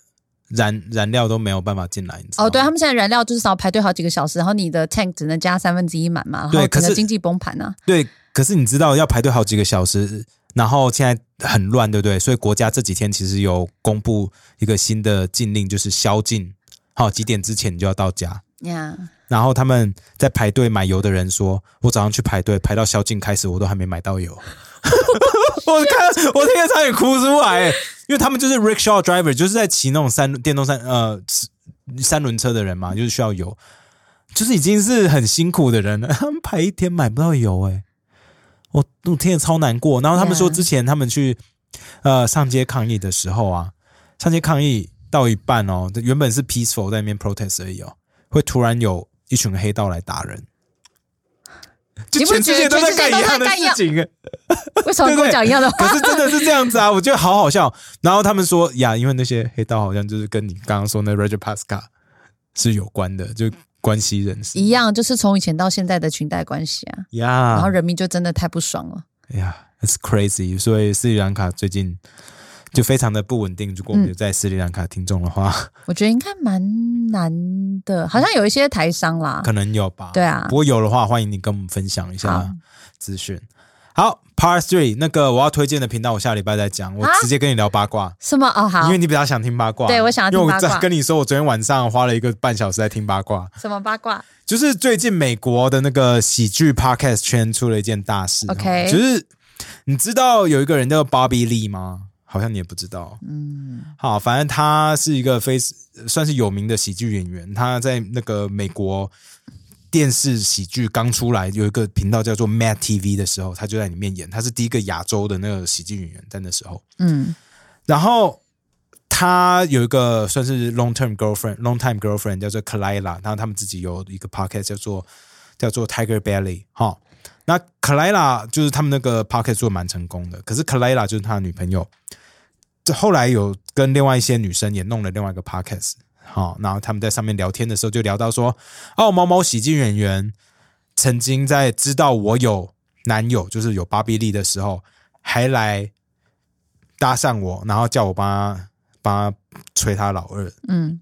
燃燃料都没有办法进来，哦，对他们现在燃料就是少排队好几个小时，然后你的 tank 只能加三分之一满嘛，然后对可是整个经济崩盘啊。对，可是你知道要排队好几个小时，然后现在很乱，对不对？所以国家这几天其实有公布一个新的禁令，就是宵禁，好几点之前你就要到家。呀、然后他们在排队买油的人说：“我早上去排队，排到宵禁开始，我都还没买到油。”我看我听得差点哭出来，因为他们就是 rickshaw driver，就是在骑那种三电动三呃三轮车的人嘛，就是需要油，就是已经是很辛苦的人了，他们排一天买不到油、欸，我我听得超难过。然后他们说之前他们去呃上街抗议的时候啊，上街抗议到一半哦，原本是 peaceful 在那边 protest 而已哦，会突然有一群黑道来打人。就全世界都在干一样的事情，为什么跟我讲一样的话？可是真的是这样子啊，我觉得好好笑。然后他们说呀，因为那些黑道好像就是跟你刚刚说那 Roger Pasca 是有关的，就关系人士一样，就是从以前到现在的裙带关系啊。然后。人民就真的太不爽了。哎呀，It's crazy。所以斯里兰卡最近就非常的不稳定。如果我们有在斯里兰卡听众的话，我觉得应该蛮难的，好像有一些台商啦可。能有吧。对啊不过有的话，欢迎你跟我们分享一下资讯。好，Part Three 那个我要推荐的频道，我下礼拜再讲。我啊直接跟你聊八卦。什么？哦，好因为，你比较想听八卦，对我想要听因为八卦我跟你说，我昨天晚上花了一个半小时在听八卦，什么八卦？就是最近美国的那个喜剧 podcast 圈出了一件大事 OK 哦就是你知道有一个人叫 Bobby Lee 吗？好像你也不知道。嗯，好，反正他是一个非算是有名的喜剧演员，他在那个美国电视喜剧刚出来有一个频道叫做 Mad TV 的时候，他就在里面演，他是第一个亚洲的那个喜剧演员，在那时候。嗯然后他有一个算是 long term girlfriend、long time girlfriend 叫做 Kalila，然后他们自己有一个 podcast 叫做叫做 Tiger Belly 哈。那 Kalila 就是他们那个 podcast 做得蛮成功的，可是 Kalila 就是他的女朋友，这后来有跟另外一些女生也弄了另外一个 podcast，好，然后他们在上面聊天的时候就聊到说，哦，某某喜剧演员曾经在知道我有男友，就是有芭比莉的时候，还来搭讪我，然后叫我帮他帮他吹他老二，嗯。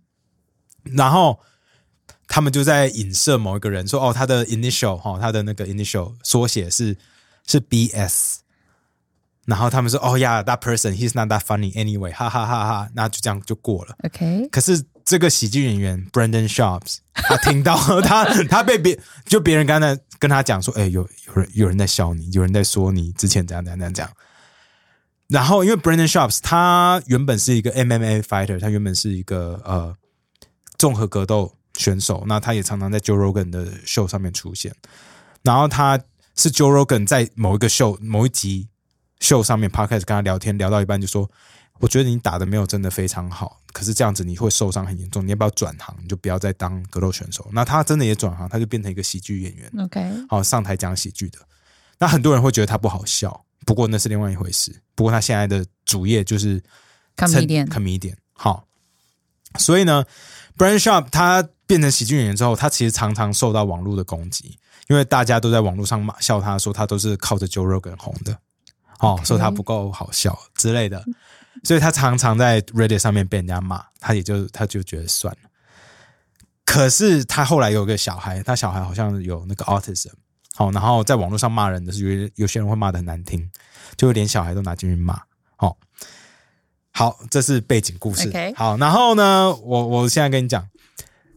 然后他们就在影射某一个人，说哦，他的 initial 哈、他的那个 initial 缩写是是 BS，然后他们说哦呀，that person he's not that funny anyway，哈哈哈哈，那就这样就过了。，OK，可是这个喜剧演员 Brandon Sharps，他听到他 他被别就别人刚才跟他讲说，哎、有有人有人在笑你，有人在说你之前怎样怎样怎样怎样。然后因为 Brandon Sharps 他原本是一个 MMA fighter，他原本是一个呃综合格斗选手，那他也常常在 Joe Rogan 的秀上面出现。然后他是 Joe Rogan 在某一个秀某一集秀上面 podcast 跟他聊天，聊到一半就说：“我觉得你打的没有真的非常好，可是这样子你会受伤很严重，你要不要转行？你就不要再当格斗选手。”那他真的也转行，他就变成一个喜剧演员，OK，好上台讲喜剧的。那很多人会觉得他不好笑，不过那是另外一回事。不过他现在的主业就是蹭 Comedian comedian 好，所以呢，Brand Sharp 他变成喜剧演员之后，他其实常常受到网络的攻击，因为大家都在网络上骂笑他说他都是靠着 Joe Rogan 红的，哦说他不够好笑之类的，所以他常常在 Reddit 上面被人家骂，他也就他就觉得算了。可是他后来有个小孩，他小孩好像有那个 autism，好、然后在网络上骂人的是有有些人会骂的很难听，就连小孩都拿进去骂。哦，好，这是背景故事。好，然后呢，我我现在跟你讲，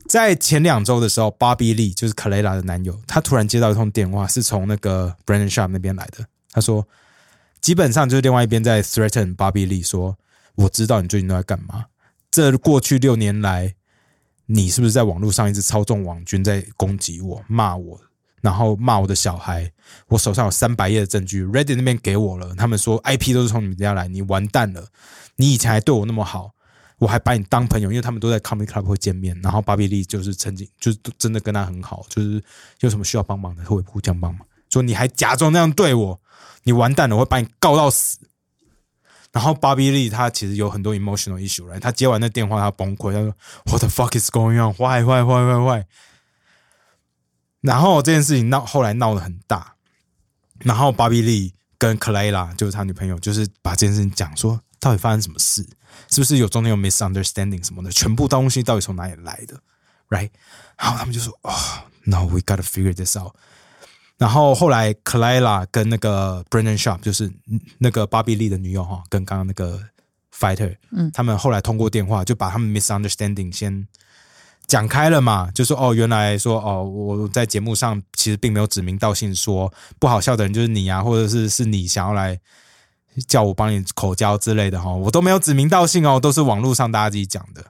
在前两周的时候，芭比莉就是克雷拉的男友，他突然接到一通电话，是从那个 Brandon Sharp 那边来的。他说，基本上就是另外一边在 threaten 巴比利说，我知道你最近都在干嘛。这过去六年来，你是不是在网络上一直操纵网军，在攻击我、骂我，然后骂我的小孩？我手上有三百页的证据，Reddit 那边给我了，他们说 IP 都是从你们家来，你完蛋了。你以前还对我那么好，我还把你当朋友，因为他们都在 Comedy Club 会见面。然后芭比利就是曾经就是真的跟他很好，就是有什么需要帮忙的会互相帮忙。说你还假装那样对我，你完蛋了，我会把你告到死。然后芭比莉她其实有很多 emotional issue，来，她接完那电话她崩溃，她说 What the fuck is going on? Why why why why why？然后这件事情闹后来闹得很大，然后芭比莉跟克莱拉就是他女朋友，就是把这件事情讲说，到底发生什么事？是不是有中间有 misunderstanding 什么的？全部东西到底从哪里来的？Right？然后他们就说：“哦、n o we gotta figure this out。”然后后来克莱拉跟那个 Brendan Sharp，就是那个芭比莉的女友哈，跟刚刚那个 Fighter，嗯他们后来通过电话就把他们 misunderstanding 先讲开了嘛，就说哦，原来说哦，我在节目上其实并没有指名道姓说不好笑的人就是你啊，或者是是你想要来叫我帮你口交之类的哈，我都没有指名道姓哦，都是网络上大家自己讲的。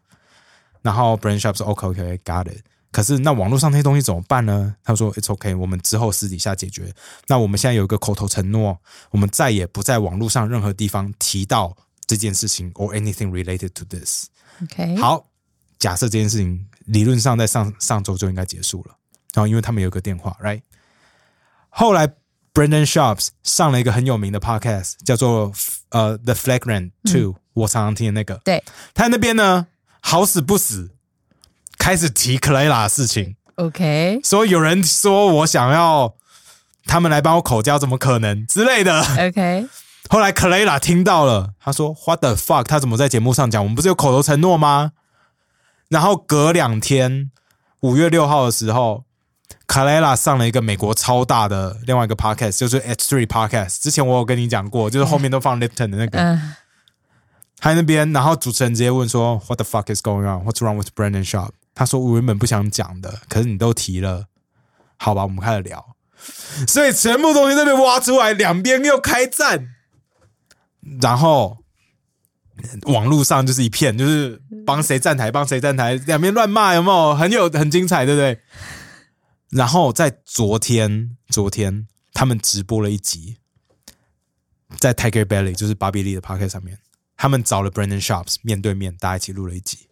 然后 Brand Shop 说 OK OK got it，可是那网络上那些东西怎么办呢？他说 It's OK，我们之后私底下解决。那我们现在有一个口头承诺，我们再也不在网络上任何地方提到这件事情 or anything related to this。OK，好，假设这件事情理论上在上上周就应该结束了，然后因为他们有一个电话，right？后来 Brendan Sharps 上了一个很有名的 podcast，叫做呃 The Flagrant Two，、我常常听的那个。对他那边呢，好死不死开始提克雷拉的事情，，OK 说有人说我想要他们来帮我口交，怎么可能之类的。OK，后来克雷拉听到了，他说：“What the fuck？他怎么在节目上讲？我们不是有口头承诺吗？”然后隔两天，五月六号的时候，卡莱拉上了一个美国超大的另外一个 podcast，就是 H Three Podcast。之前我有跟你讲过，就是后面都放 Lipton 的那个，嗯、他在那边，然后主持人直接问说：“What the fuck is going on? What's wrong with Brandon Sharp？” 他说：“我原本不想讲的，可是你都提了，好吧，我们开始聊。”所以全部东西都被挖出来，两边又开战，然后网络上就是一片，就是帮谁站台，帮谁站台，两边乱骂，有没有？很有很精彩，对不对？然后在昨天，昨天他们直播了一集，在 Tiger Belly，就是芭比莉的 p o c k e t 上面，他们找了 Brandon Sharps 面对面，大家一起录了一集，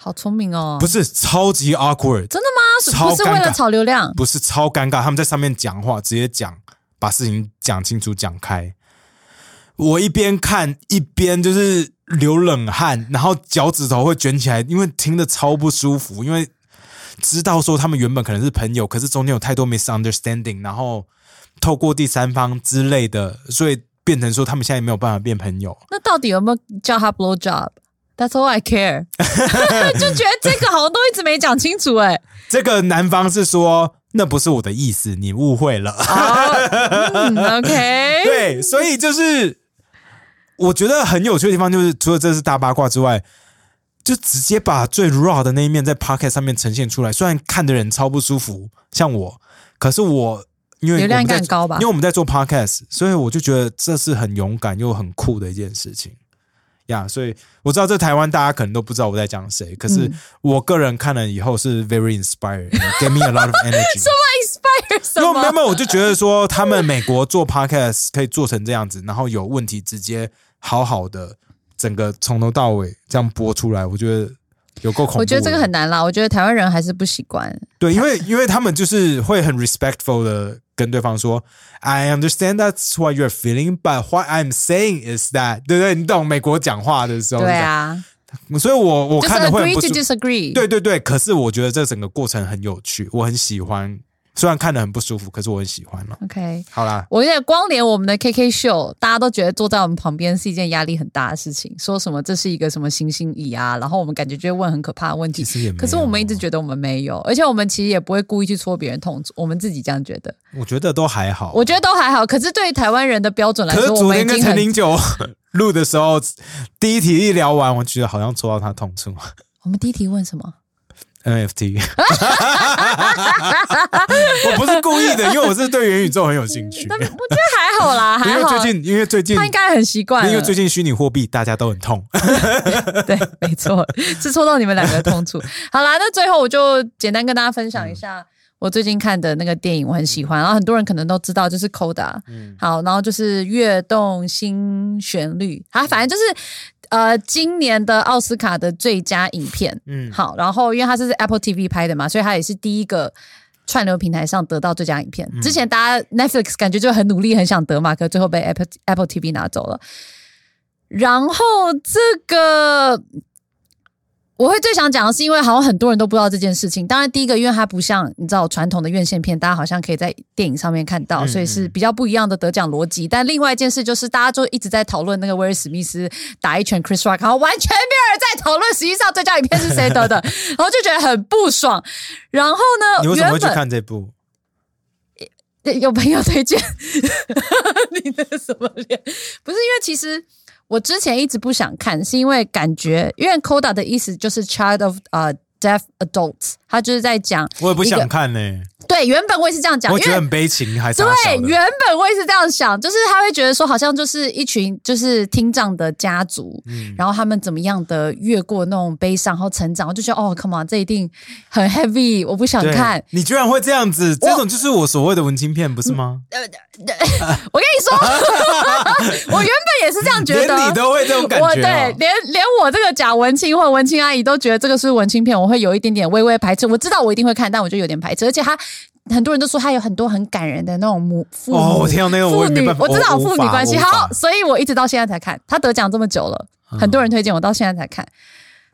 好聪明哦！不是超级 awkward，真的吗？超不是为了炒流量？不是超尴尬，他们在上面讲话，直接讲，把事情讲清楚、讲开。我一边看一边就是流冷汗，然后脚趾头会卷起来，因为听得超不舒服。因为知道说他们原本可能是朋友，可是中间有太多 misunderstanding，然后透过第三方之类的，所以变成说他们现在没有办法变朋友。那到底有没有叫他 blow job？That's all I care。就觉得这个好像都一直没讲清楚哎、这个男方是说那不是我的意思，你误会了。嗯，OK，对，所以就是我觉得很有趣的地方，就是除了这是大八卦之外，就直接把最 raw 的那一面在 podcast 上面呈现出来。虽然看的人超不舒服，像我，可是我因为流量我们在感高吧因为我们在做 podcast，所以我就觉得这是很勇敢又很酷的一件事情。呀所以我知道在台湾大家可能都不知道我在讲谁，可是嗯我个人看了以后是 very inspired，give me a lot of energy。inspire 什么？因为没有，没有我就觉得说他们美国做 podcast 可以做成这样子，然后有问题直接好好的整个从头到尾这样播出来，我觉得有够恐怖。我觉得这个很难啦，我觉得台湾人还是不习惯。对，因为因为他们就是会很 respectful 的跟对方说，I understand that's what you're feeling, but what I'm saying is that，对不对？你懂美国讲话的时候，对，啊，所以我我就是看的会不 to disagree。对对对，可是我觉得这整个过程很有趣，我很喜欢虽然看得很不舒服，可是我很喜欢了。OK，好啦，我觉得光连我们的 KK 秀，大家都觉得坐在我们旁边是一件压力很大的事情，说什么这是一个什么行星椅啊，然后我们感觉就会问很可怕的问题其。实也没有。可是我们一直觉得我们没有，而且我们其实也不会故意去戳别人痛处，我们自己这样觉得，我觉得都还好。我觉得都还好。可是对于台湾人的标准来可是说，我昨天跟陈零九录的时候，第一题一聊完，我觉得好像戳到他痛处。我们第一题问什么？NFT，我不是故意的，因为我是对元宇宙很有兴趣。我觉得还好啦，因还好。为最近，因为最近，他应该很习惯，因为最近虚拟货币大家都很痛。对，没错，是戳到你们两个的痛处。好啦，那最后我就简单跟大家分享一下我最近看的那个电影，我很喜欢，然后很多人可能都知道，就是 Coda。好，然后就是跃动新旋律，啊，反正就是呃，今年的奥斯卡的最佳影片。嗯，好，然后因为它是 Apple TV 拍的嘛，所以它也是第一个串流平台上得到最佳影片。之前大家 Netflix 感觉就很努力，很想得嘛，可最后被 Apple Apple TV 拿走了。然后这个我会最想讲的是，因为好像很多人都不知道这件事情。当然，第一个，因为它不像你知道传统的院线片，大家好像可以在电影上面看到，嗯所以是比较不一样的得奖逻辑。但另外一件事就是，大家就一直在讨论那个威尔史密斯打一拳 Chris Rock，然后完全没有人在讨论实际上最佳影片是谁得的，然后就觉得很不爽。然后呢，你为什么会去看这部？有朋友推荐，你的什么脸？不是因为其实我之前一直不想看，是因为感觉，因为 Coda 的意思就是 Child of 呃、Deaf Adults，他就是在讲，我也不想看呢、对，原本我也是这样讲，我觉得很悲情，还是对，原本我也是这样想，就是他会觉得说，好像就是一群就是听障的家族，嗯。然后他们怎么样的越过那种悲伤，然后成长，我就觉得哦，come on，这一定很 heavy，我不想看。你居然会这样子，这种就是我所谓的文青片，不是吗？呃 我跟你说，我原本也是这样觉得，连你都会这种感觉、对连连我这个假文青或文青阿姨都觉得这个是文青片，我会有一点点微微排斥。我知道我一定会看，但我就有点排斥，而且他很多人都说他有很多很感人的那种母父母哦我听到那个我父女，我知道父女关系好，所以我一直到现在才看。他得奖这么久了，嗯很多人推荐我到现在才看，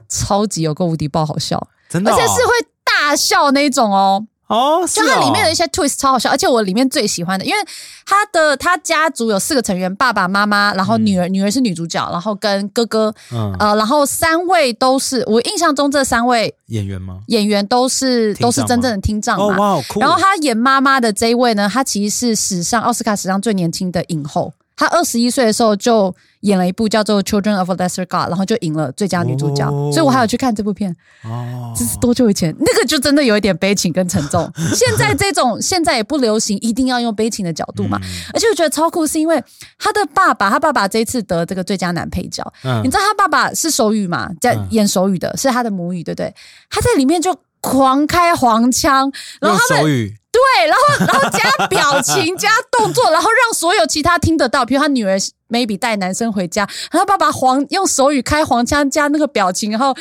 超级有够无敌爆好笑，真的、哦，而且是会大笑那种哦。哦，是就它哦里面的一些 twist 超好笑，而且我里面最喜欢的，因为他的他家族有四个成员，爸爸妈妈，然后女儿，女儿是女主角，然后跟哥哥，嗯，呃，然后三位都是我印象中这三位演员吗？演员都是都是真正的听障哦，嘛。然后他演妈妈的这一位呢，他其实是史上奥斯卡史上最年轻的影后。他二十一岁的时候就演了一部叫做《Children of a Lesser God》，然后就赢了最佳女主角，哦所以我还有去看这部片。哦，这是多久以前？那个就真的有一点悲情跟沉重。现在这种现在也不流行，一定要用悲情的角度嘛。嗯而且我觉得超酷，是因为他的爸爸，他爸爸这一次得这个最佳男配角，嗯你知道他爸爸是手语嘛，在嗯演手语的，是他的母语，对不对？他在里面就狂开黄腔，然用后他们手语，对，然后然后加表情加动作，然后让所有其他听得到，比如他女儿 maybe 带男生回家，然后爸爸黄用手语开黄腔加那个表情，然后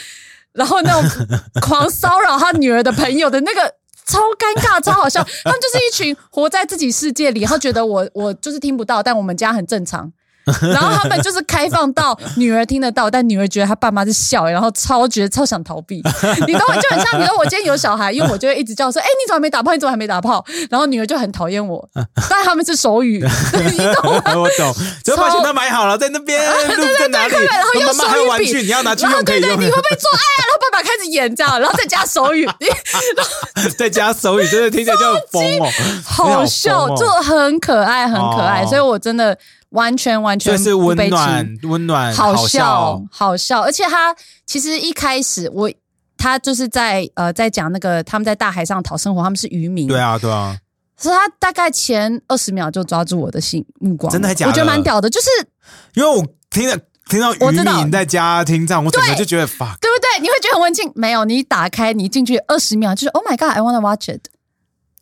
然后那种狂骚扰他女儿的朋友的那个。超尴尬，超好笑。他们就是一群活在自己世界里，然后觉得我我就是听不到，但我们家很正常。然后他们就是开放到女儿听得到，但女儿觉得她爸妈是笑，然后超觉得超想逃避。你懂我就很像，比如说我今天有小孩，因为我就会一直叫说：“哎、你怎么还没打炮？你怎么还没打炮？”然后女儿就很讨厌我，但他们是手语，你懂吗？我懂，就把钱都买好了，在那边路在哪里？然后用妈妈还有玩手语比具，你要拿去然后对对，你。会不会做爱啊？然后爸爸开始演这样，然后再加手语，再加手语，真的听起来就很疯哦，好笑，你就很可爱，很可爱。哦。所以我真的完全完全是温暖，温暖，好笑笑，，好笑。而且他其实一开始我他就是在呃在讲那个他们在大海上讨生活，他们是渔民。对，啊，对啊，所以他大概前二十秒就抓住我的心目光，真的还假的？我觉得蛮屌的，就是因为我听到听到渔我知道民在家听这样，我整个就觉得 fuck，对不对？你会觉得很温馨。没有，你打开，你进去二十秒，就是 Oh my God，I wanna watch it。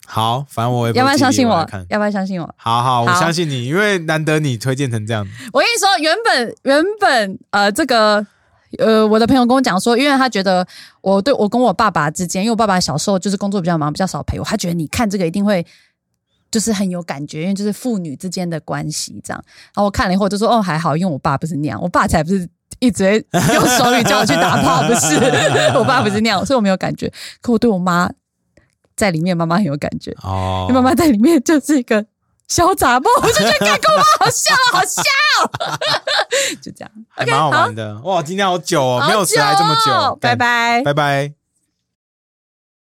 好，反正我也要不要相信我？要不要相信我？好好，我相信你，因为难得你推荐成这样。我跟你说，原本原本呃，这个呃，我的朋友跟我讲说，因为他觉得我对我跟我爸爸之间，因为我爸爸小时候就是工作比较忙，比较少陪我，他觉得你看这个一定会。就是很有感觉，因为就是父女之间的关系这样。然后我看了以后，我就说哦还好，因为我爸不是那样，我爸才不是一直会用手语叫我去打炮，不是，我爸不是那样，所以我没有感觉。可我对我妈在里面妈妈很有感觉，哦因为妈妈在里面就是一个小杂包，我就觉得干跟我妈好像哦，好像哦，就这样。还 OK，蛮好好玩的。哇，今天好久哦，好没有迟来这么久。拜拜拜拜。